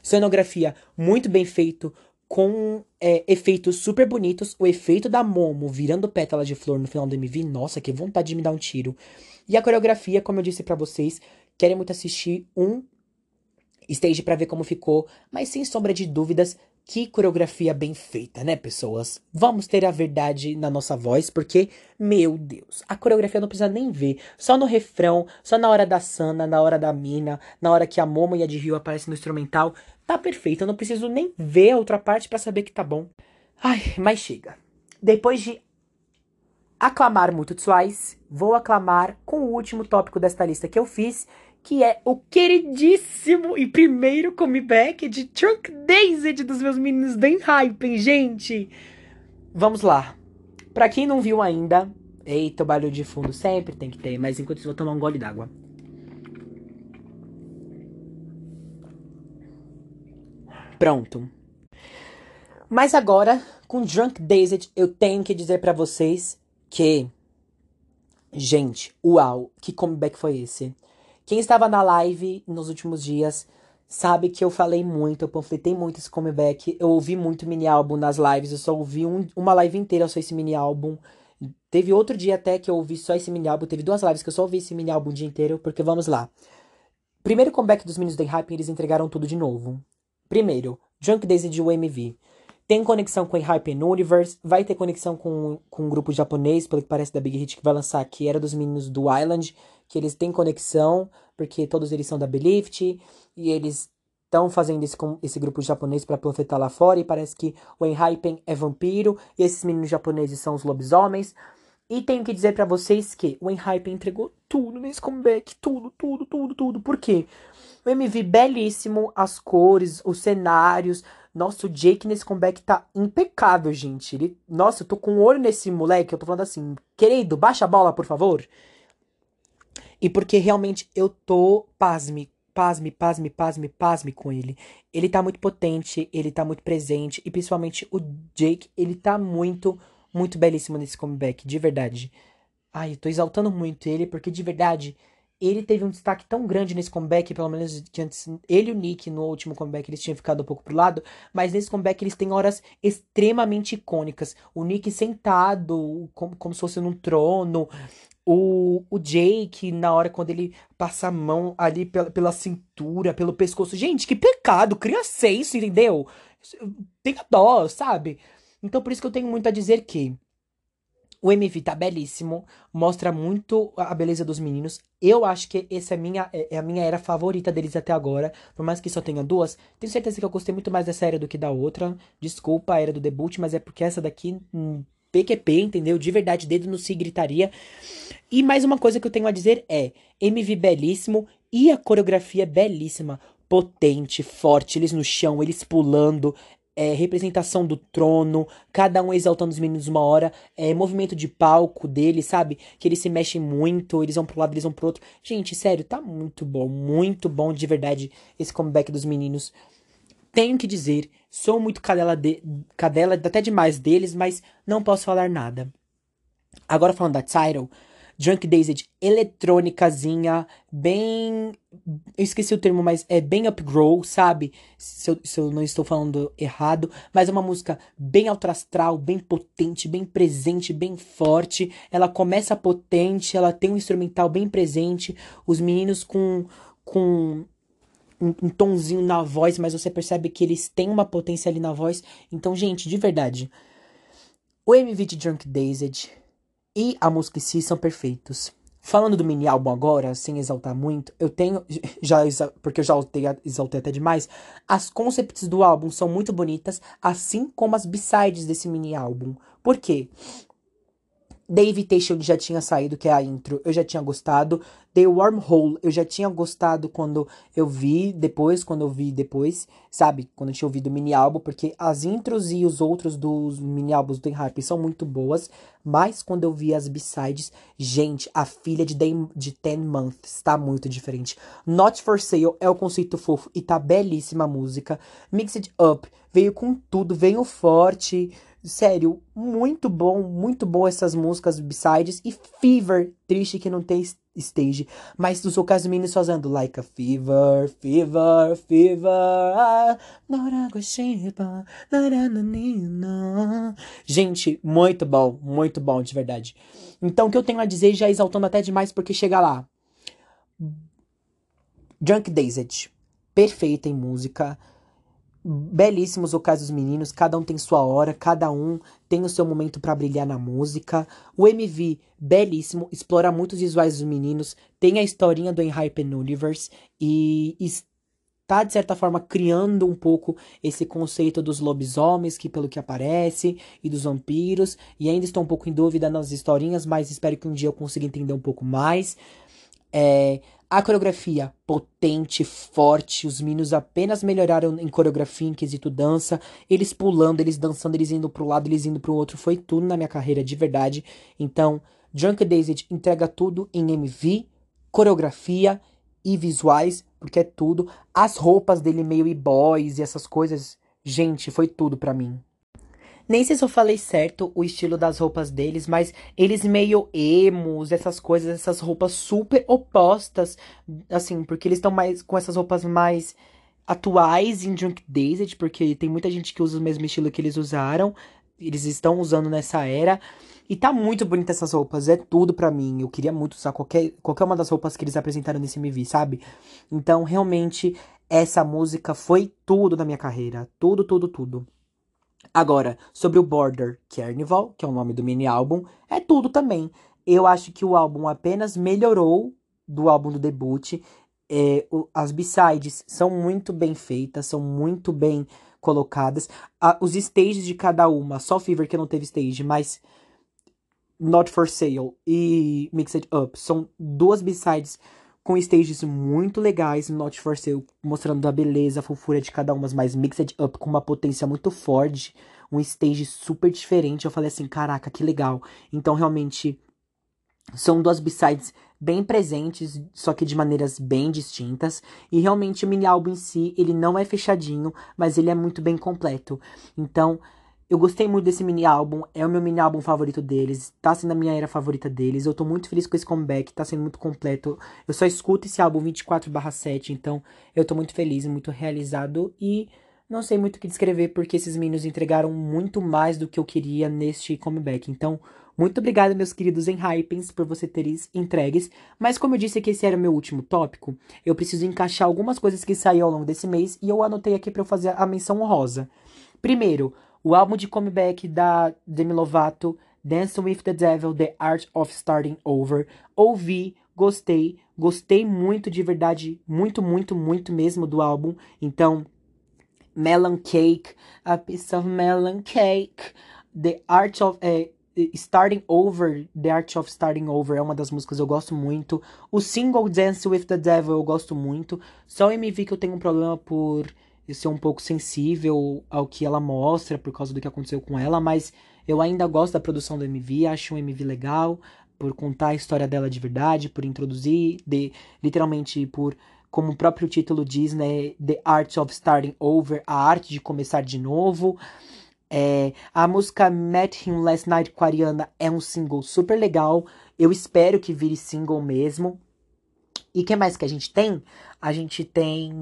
Cenografia muito bem feito, com é, efeitos super bonitos. O efeito da Momo virando pétala de flor no final do MV, nossa, que vontade de me dar um tiro. E a coreografia, como eu disse para vocês, querem muito assistir um stage para ver como ficou, mas sem sombra de dúvidas, que coreografia bem feita, né, pessoas? Vamos ter a verdade na nossa voz, porque, meu Deus, a coreografia não precisa nem ver. Só no refrão, só na hora da Sana, na hora da Mina, na hora que a Momo e a de Rio aparecem no instrumental, tá perfeito. Eu não preciso nem ver a outra parte para saber que tá bom. Ai, mas chega. Depois de aclamar muito Twice, vou aclamar com o último tópico desta lista que eu fiz, que é o queridíssimo e primeiro comeback de Trunk Daisy dos meus meninos bem hype, gente. Vamos lá. Pra quem não viu ainda, eita, o barulho de fundo sempre tem que ter, mas enquanto isso vou tomar um gole d'água. Pronto. Mas agora, com Drunk Dazed, eu tenho que dizer para vocês que. Gente, uau, que comeback foi esse? Quem estava na live nos últimos dias sabe que eu falei muito, eu panfletei muito esse comeback. Eu ouvi muito mini álbum nas lives, eu só ouvi um, uma live inteira só esse mini álbum. Teve outro dia até que eu ouvi só esse mini álbum, teve duas lives que eu só ouvi esse mini álbum o dia inteiro, porque vamos lá. Primeiro comeback dos meninos do Hype, eles entregaram tudo de novo. Primeiro, Junk Daisy de UMV. Tem conexão com o Hype Universe, vai ter conexão com, com um grupo japonês, pelo que parece da Big Hit que vai lançar, que era dos meninos do Island, que eles têm conexão, porque todos eles são da Belift, e eles estão fazendo esse, esse grupo japonês para profetar lá fora, e parece que o Enhypen é vampiro, e esses meninos japoneses são os lobisomens. E tenho que dizer para vocês que o Enhypen entregou tudo nesse comeback, tudo, tudo, tudo, tudo. Por quê? O MV belíssimo, as cores, os cenários. Nossa, o Jake nesse comeback tá impecável, gente. Ele, nossa, eu tô com um olho nesse moleque. Eu tô falando assim, querido, baixa a bola, por favor. E porque realmente eu tô pasme, pasme, pasme, pasme, pasme com ele. Ele tá muito potente, ele tá muito presente. E principalmente o Jake, ele tá muito, muito belíssimo nesse comeback, de verdade. Ai, eu tô exaltando muito ele, porque de verdade ele teve um destaque tão grande nesse comeback, pelo menos que antes ele e o Nick no último comeback eles tinham ficado um pouco pro lado, mas nesse comeback eles têm horas extremamente icônicas. O Nick sentado, como, como se fosse num trono, o, o Jake, na hora quando ele passa a mão ali pela, pela cintura, pelo pescoço. Gente, que pecado! Cria senso, entendeu? Tenha dó, sabe? Então por isso que eu tenho muito a dizer que o MV tá belíssimo, mostra muito a beleza dos meninos. Eu acho que essa é, minha, é, é a minha era favorita deles até agora. Por mais que só tenha duas, tenho certeza que eu gostei muito mais dessa era do que da outra. Desculpa a era do debut, mas é porque essa daqui, hum, PQP, entendeu? De verdade, dedo no si gritaria. E mais uma coisa que eu tenho a dizer é: MV belíssimo e a coreografia belíssima potente, forte, eles no chão, eles pulando, é, representação do trono, cada um exaltando os meninos uma hora, é, movimento de palco deles, sabe? Que eles se mexem muito, eles vão pro lado, eles vão pro outro. Gente, sério, tá muito bom, muito bom de verdade esse comeback dos meninos. Tenho que dizer, sou muito cadela, de, cadela até demais deles, mas não posso falar nada. Agora falando da Tidal, Drunk Dazed eletrônicazinha, bem. Eu esqueci o termo, mas é bem upgrow, sabe? Se eu, se eu não estou falando errado. Mas é uma música bem astral, bem potente, bem presente, bem forte. Ela começa potente, ela tem um instrumental bem presente. Os meninos com. com um, um tonzinho na voz, mas você percebe que eles têm uma potência ali na voz. Então, gente, de verdade. O MV de Drunk Dazed e a música em si são perfeitos. Falando do mini álbum agora, sem exaltar muito, eu tenho. já Porque eu já exaltei, exaltei até demais. As concepts do álbum são muito bonitas, assim como as b-sides desse mini álbum. Por quê? The Invitation já tinha saído, que é a intro, eu já tinha gostado. The Wormhole, eu já tinha gostado quando eu vi depois, quando eu vi depois, sabe? Quando eu tinha ouvido o mini álbum, porque as intros e os outros dos mini álbuns do Hype são muito boas, mas quando eu vi as B-sides, gente, a filha de, Day, de Ten Months tá muito diferente. Not For Sale é o conceito fofo e tá belíssima a música. Mixed Up veio com tudo, veio forte. Sério, muito bom, muito bom essas músicas B-sides. E Fever, triste que não tem stage. Mas os vocais meninos fazendo like a fever, fever, fever. Gente, muito bom, muito bom, de verdade. Então, o que eu tenho a dizer, já exaltando até demais, porque chega lá. Drunk Dazed. Perfeita em música belíssimos vocais dos meninos, cada um tem sua hora, cada um tem o seu momento para brilhar na música. O MV, belíssimo, explora muitos visuais dos meninos, tem a historinha do Enhypen Universe e está, de certa forma, criando um pouco esse conceito dos lobisomens, que pelo que aparece, e dos vampiros, e ainda estou um pouco em dúvida nas historinhas, mas espero que um dia eu consiga entender um pouco mais. É, a coreografia potente, forte, os meninos apenas melhoraram em coreografia, em quesito dança, eles pulando, eles dançando, eles indo pro lado, eles indo pro outro, foi tudo na minha carreira de verdade. Então, Drunk Dazed entrega tudo em MV, coreografia e visuais, porque é tudo. As roupas dele meio e-boys e essas coisas, gente, foi tudo para mim. Nem sei se eu falei certo o estilo das roupas deles, mas eles meio emos, essas coisas, essas roupas super opostas, assim, porque eles estão mais com essas roupas mais atuais em Drunk Dazed, porque tem muita gente que usa o mesmo estilo que eles usaram, eles estão usando nessa era. E tá muito bonita essas roupas, é tudo para mim. Eu queria muito usar qualquer, qualquer uma das roupas que eles apresentaram nesse MV, sabe? Então, realmente, essa música foi tudo na minha carreira. Tudo, tudo, tudo. Agora, sobre o Border Carnival, que é o nome do mini álbum, é tudo também. Eu acho que o álbum apenas melhorou do álbum do debut. É, o, as B-sides são muito bem feitas, são muito bem colocadas. A, os stages de cada uma, só Fever que não teve stage, mas Not For Sale e Mixed Up são duas B-sides com stages muito legais, Not For Sale mostrando a beleza, a fofura de cada uma, mas Mixed Up com uma potência muito forte, um stage super diferente. Eu falei assim, caraca, que legal. Então, realmente, são duas B-sides bem presentes, só que de maneiras bem distintas. E realmente o mini álbum em si, ele não é fechadinho, mas ele é muito bem completo. Então, eu gostei muito desse mini álbum, é o meu mini álbum favorito deles, tá sendo a minha era favorita deles. Eu tô muito feliz com esse comeback, tá sendo muito completo. Eu só escuto esse álbum 24/7, então eu tô muito feliz, muito realizado e não sei muito o que descrever porque esses meninos entregaram muito mais do que eu queria neste comeback. Então, muito obrigada, meus queridos Enhypens, por você teres entregues. Mas como eu disse que esse era o meu último tópico, eu preciso encaixar algumas coisas que saíram ao longo desse mês e eu anotei aqui para eu fazer a menção honrosa. Primeiro, o álbum de comeback da Demi Lovato, Dance with the Devil, The Art of Starting Over. Ouvi, gostei, gostei muito de verdade, muito, muito, muito mesmo do álbum. Então, Melon Cake, A Piece of Melon Cake, The Art of. Eh, Starting Over, The Art of Starting Over é uma das músicas que eu gosto muito. O single Dance with the Devil eu gosto muito. Só o MV que eu tenho um problema por eu ser um pouco sensível ao que ela mostra por causa do que aconteceu com ela, mas eu ainda gosto da produção do MV, acho um MV legal por contar a história dela de verdade, por introduzir, de, literalmente por como o próprio título diz, né, The Art of Starting Over, a arte de começar de novo. É, a música Met Him Last Night com a Ariana é um single super legal. Eu espero que vire single mesmo. E que mais que a gente tem? A gente tem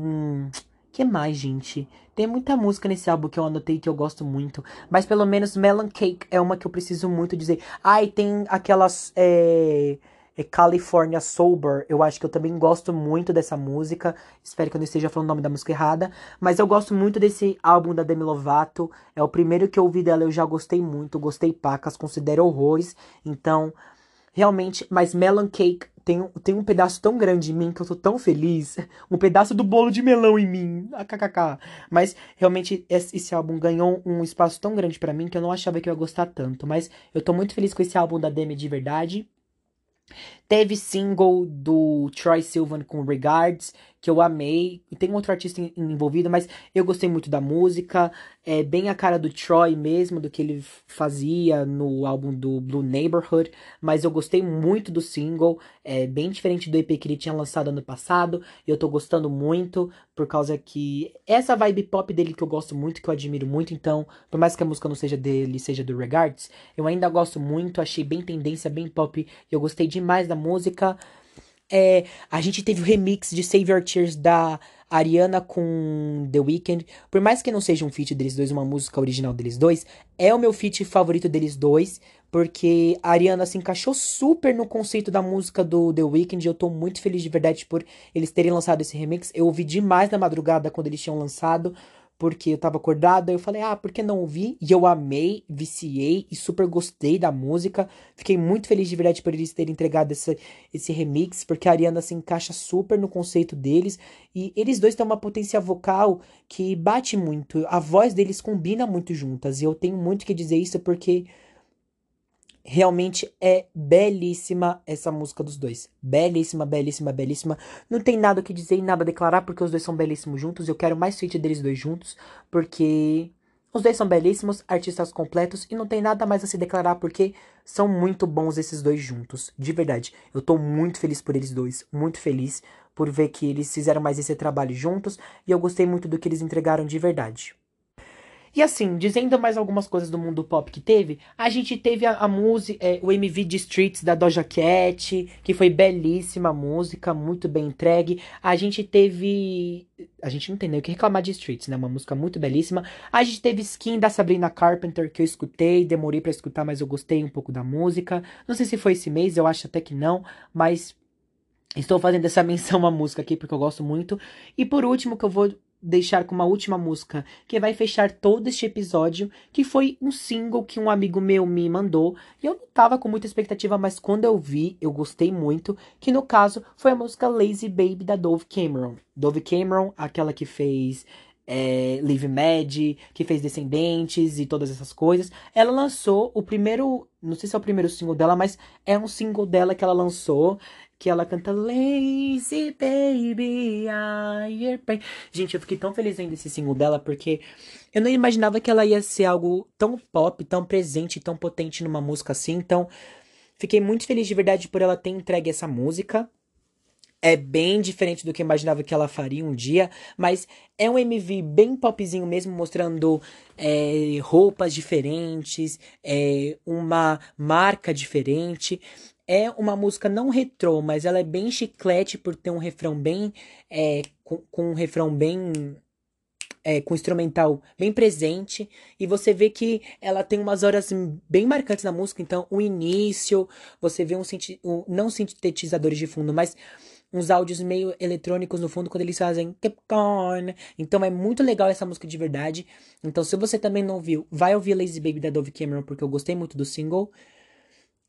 que mais, gente? Tem muita música nesse álbum que eu anotei que eu gosto muito. Mas pelo menos Melon Cake é uma que eu preciso muito dizer. Ah, e tem aquelas. É, é California Sober. Eu acho que eu também gosto muito dessa música. Espero que eu não esteja falando o nome da música errada. Mas eu gosto muito desse álbum da Demi Lovato. É o primeiro que eu ouvi dela, eu já gostei muito. Gostei pacas, considero horrores. Então, realmente. Mas Melon Cake tem, tem um pedaço tão grande em mim que eu tô tão feliz. Um pedaço do bolo de melão em mim. AKKK. Mas realmente esse álbum ganhou um espaço tão grande para mim que eu não achava que eu ia gostar tanto. Mas eu tô muito feliz com esse álbum da Demi de verdade. Teve single do Troy Sivan com Regards, que eu amei. E tem outro artista envolvido, mas eu gostei muito da música. É bem a cara do Troy mesmo, do que ele fazia no álbum do Blue Neighborhood. Mas eu gostei muito do single. É bem diferente do EP que ele tinha lançado ano passado. E eu tô gostando muito, por causa que essa vibe pop dele que eu gosto muito, que eu admiro muito. Então, por mais que a música não seja dele, seja do Regards, eu ainda gosto muito. Achei bem tendência, bem pop. E eu gostei demais da música. É, a gente teve o remix de Save Your Tears da Ariana com The Weeknd. Por mais que não seja um feat deles dois, uma música original deles dois, é o meu feat favorito deles dois. Porque a Ariana se encaixou super no conceito da música do The Weeknd. Eu tô muito feliz de verdade por eles terem lançado esse remix. Eu ouvi demais na madrugada quando eles tinham lançado porque eu tava acordado, aí eu falei, ah, por que não ouvir? E eu amei, viciei e super gostei da música. Fiquei muito feliz de verdade por eles terem entregado esse, esse remix, porque a Ariana se encaixa super no conceito deles. E eles dois têm uma potência vocal que bate muito. A voz deles combina muito juntas. E eu tenho muito que dizer isso porque Realmente é belíssima essa música dos dois. Belíssima, belíssima, belíssima. Não tem nada o que dizer e nada a declarar, porque os dois são belíssimos juntos. Eu quero mais feat deles dois juntos, porque os dois são belíssimos, artistas completos, e não tem nada mais a se declarar, porque são muito bons esses dois juntos. De verdade. Eu tô muito feliz por eles dois. Muito feliz por ver que eles fizeram mais esse trabalho juntos. E eu gostei muito do que eles entregaram de verdade. E assim, dizendo mais algumas coisas do mundo pop que teve, a gente teve a, a música, é, o MV de Streets da Doja Cat, que foi belíssima música, muito bem entregue. A gente teve. A gente não tem nem o que reclamar de Streets, né? Uma música muito belíssima. A gente teve Skin da Sabrina Carpenter, que eu escutei, demorei para escutar, mas eu gostei um pouco da música. Não sei se foi esse mês, eu acho até que não, mas Estou fazendo essa menção à música aqui porque eu gosto muito. E por último, que eu vou deixar com uma última música que vai fechar todo este episódio, que foi um single que um amigo meu me mandou. E eu não tava com muita expectativa, mas quando eu vi, eu gostei muito. Que no caso foi a música Lazy Baby da Dove Cameron. Dove Cameron, aquela que fez é, Live Mad, que fez Descendentes e todas essas coisas. Ela lançou o primeiro, não sei se é o primeiro single dela, mas é um single dela que ela lançou que ela canta Lazy Baby, I pain. Gente, eu fiquei tão feliz vendo esse single dela porque eu não imaginava que ela ia ser algo tão pop, tão presente, tão potente numa música assim. Então, fiquei muito feliz de verdade por ela ter entregue essa música. É bem diferente do que eu imaginava que ela faria um dia, mas é um MV bem popzinho mesmo, mostrando é, roupas diferentes, é, uma marca diferente é uma música não retrô, mas ela é bem chiclete por ter um refrão bem. É, com, com um refrão bem. É, com instrumental bem presente. E você vê que ela tem umas horas bem marcantes na música. Então, o início, você vê um, um não sintetizadores de fundo, mas uns áudios meio eletrônicos no fundo quando eles fazem Capcorn. Então é muito legal essa música de verdade. Então, se você também não viu, vai ouvir Lazy Baby da Dove Cameron, porque eu gostei muito do single.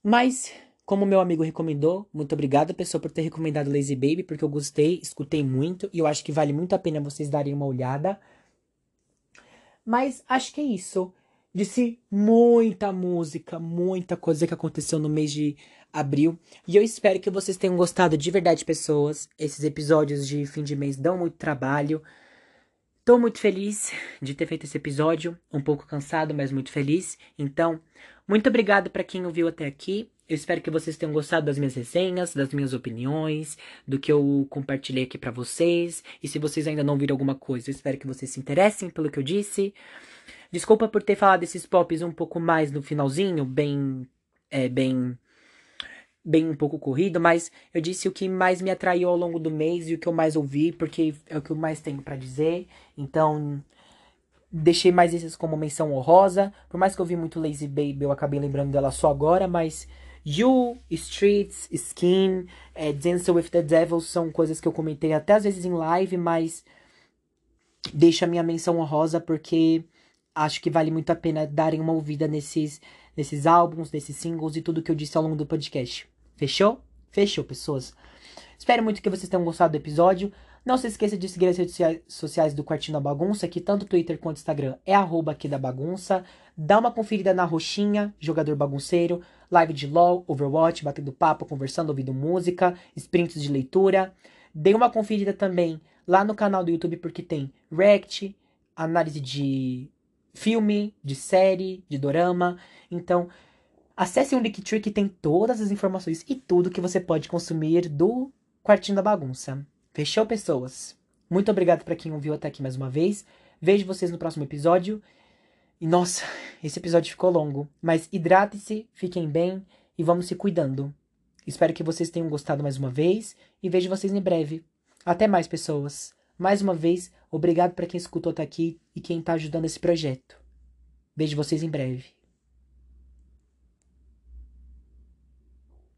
Mas como meu amigo recomendou, muito obrigado, pessoa, por ter recomendado Lazy Baby, porque eu gostei, escutei muito e eu acho que vale muito a pena vocês darem uma olhada. Mas acho que é isso. Disse muita música, muita coisa que aconteceu no mês de abril. E eu espero que vocês tenham gostado de verdade, pessoas. Esses episódios de fim de mês dão muito trabalho. Tô muito feliz de ter feito esse episódio, um pouco cansado, mas muito feliz. Então, muito obrigado para quem ouviu até aqui. Eu espero que vocês tenham gostado das minhas resenhas, das minhas opiniões, do que eu compartilhei aqui para vocês. E se vocês ainda não viram alguma coisa, eu espero que vocês se interessem pelo que eu disse. Desculpa por ter falado esses pops um pouco mais no finalzinho, bem é, bem bem um pouco corrido, mas eu disse o que mais me atraiu ao longo do mês e o que eu mais ouvi, porque é o que eu mais tenho para dizer. Então, deixei mais esses como menção honrosa. Por mais que eu vi muito Lazy Baby, eu acabei lembrando dela só agora, mas You, Streets, Skin, é, Dance with the Devil são coisas que eu comentei até às vezes em live, mas deixa a minha menção honrosa porque acho que vale muito a pena darem uma ouvida nesses, nesses álbuns, nesses singles e tudo que eu disse ao longo do podcast. Fechou? Fechou, pessoas. Espero muito que vocês tenham gostado do episódio. Não se esqueça de seguir as redes sociais do Quartinho da Bagunça, que tanto Twitter quanto Instagram é arroba aqui da bagunça. Dá uma conferida na roxinha, jogador bagunceiro, live de LOL, Overwatch, batendo papo, conversando, ouvindo música, sprints de leitura. Dê uma conferida também lá no canal do YouTube, porque tem React, análise de filme, de série, de dorama. Então, acesse o Linktree que tem todas as informações e tudo que você pode consumir do Quartinho da Bagunça. Fechou, pessoas? Muito obrigado para quem ouviu até aqui mais uma vez. Vejo vocês no próximo episódio. E nossa, esse episódio ficou longo. Mas hidrate-se, fiquem bem e vamos se cuidando. Espero que vocês tenham gostado mais uma vez e vejo vocês em breve. Até mais, pessoas. Mais uma vez, obrigado para quem escutou até aqui e quem está ajudando esse projeto. Vejo vocês em breve.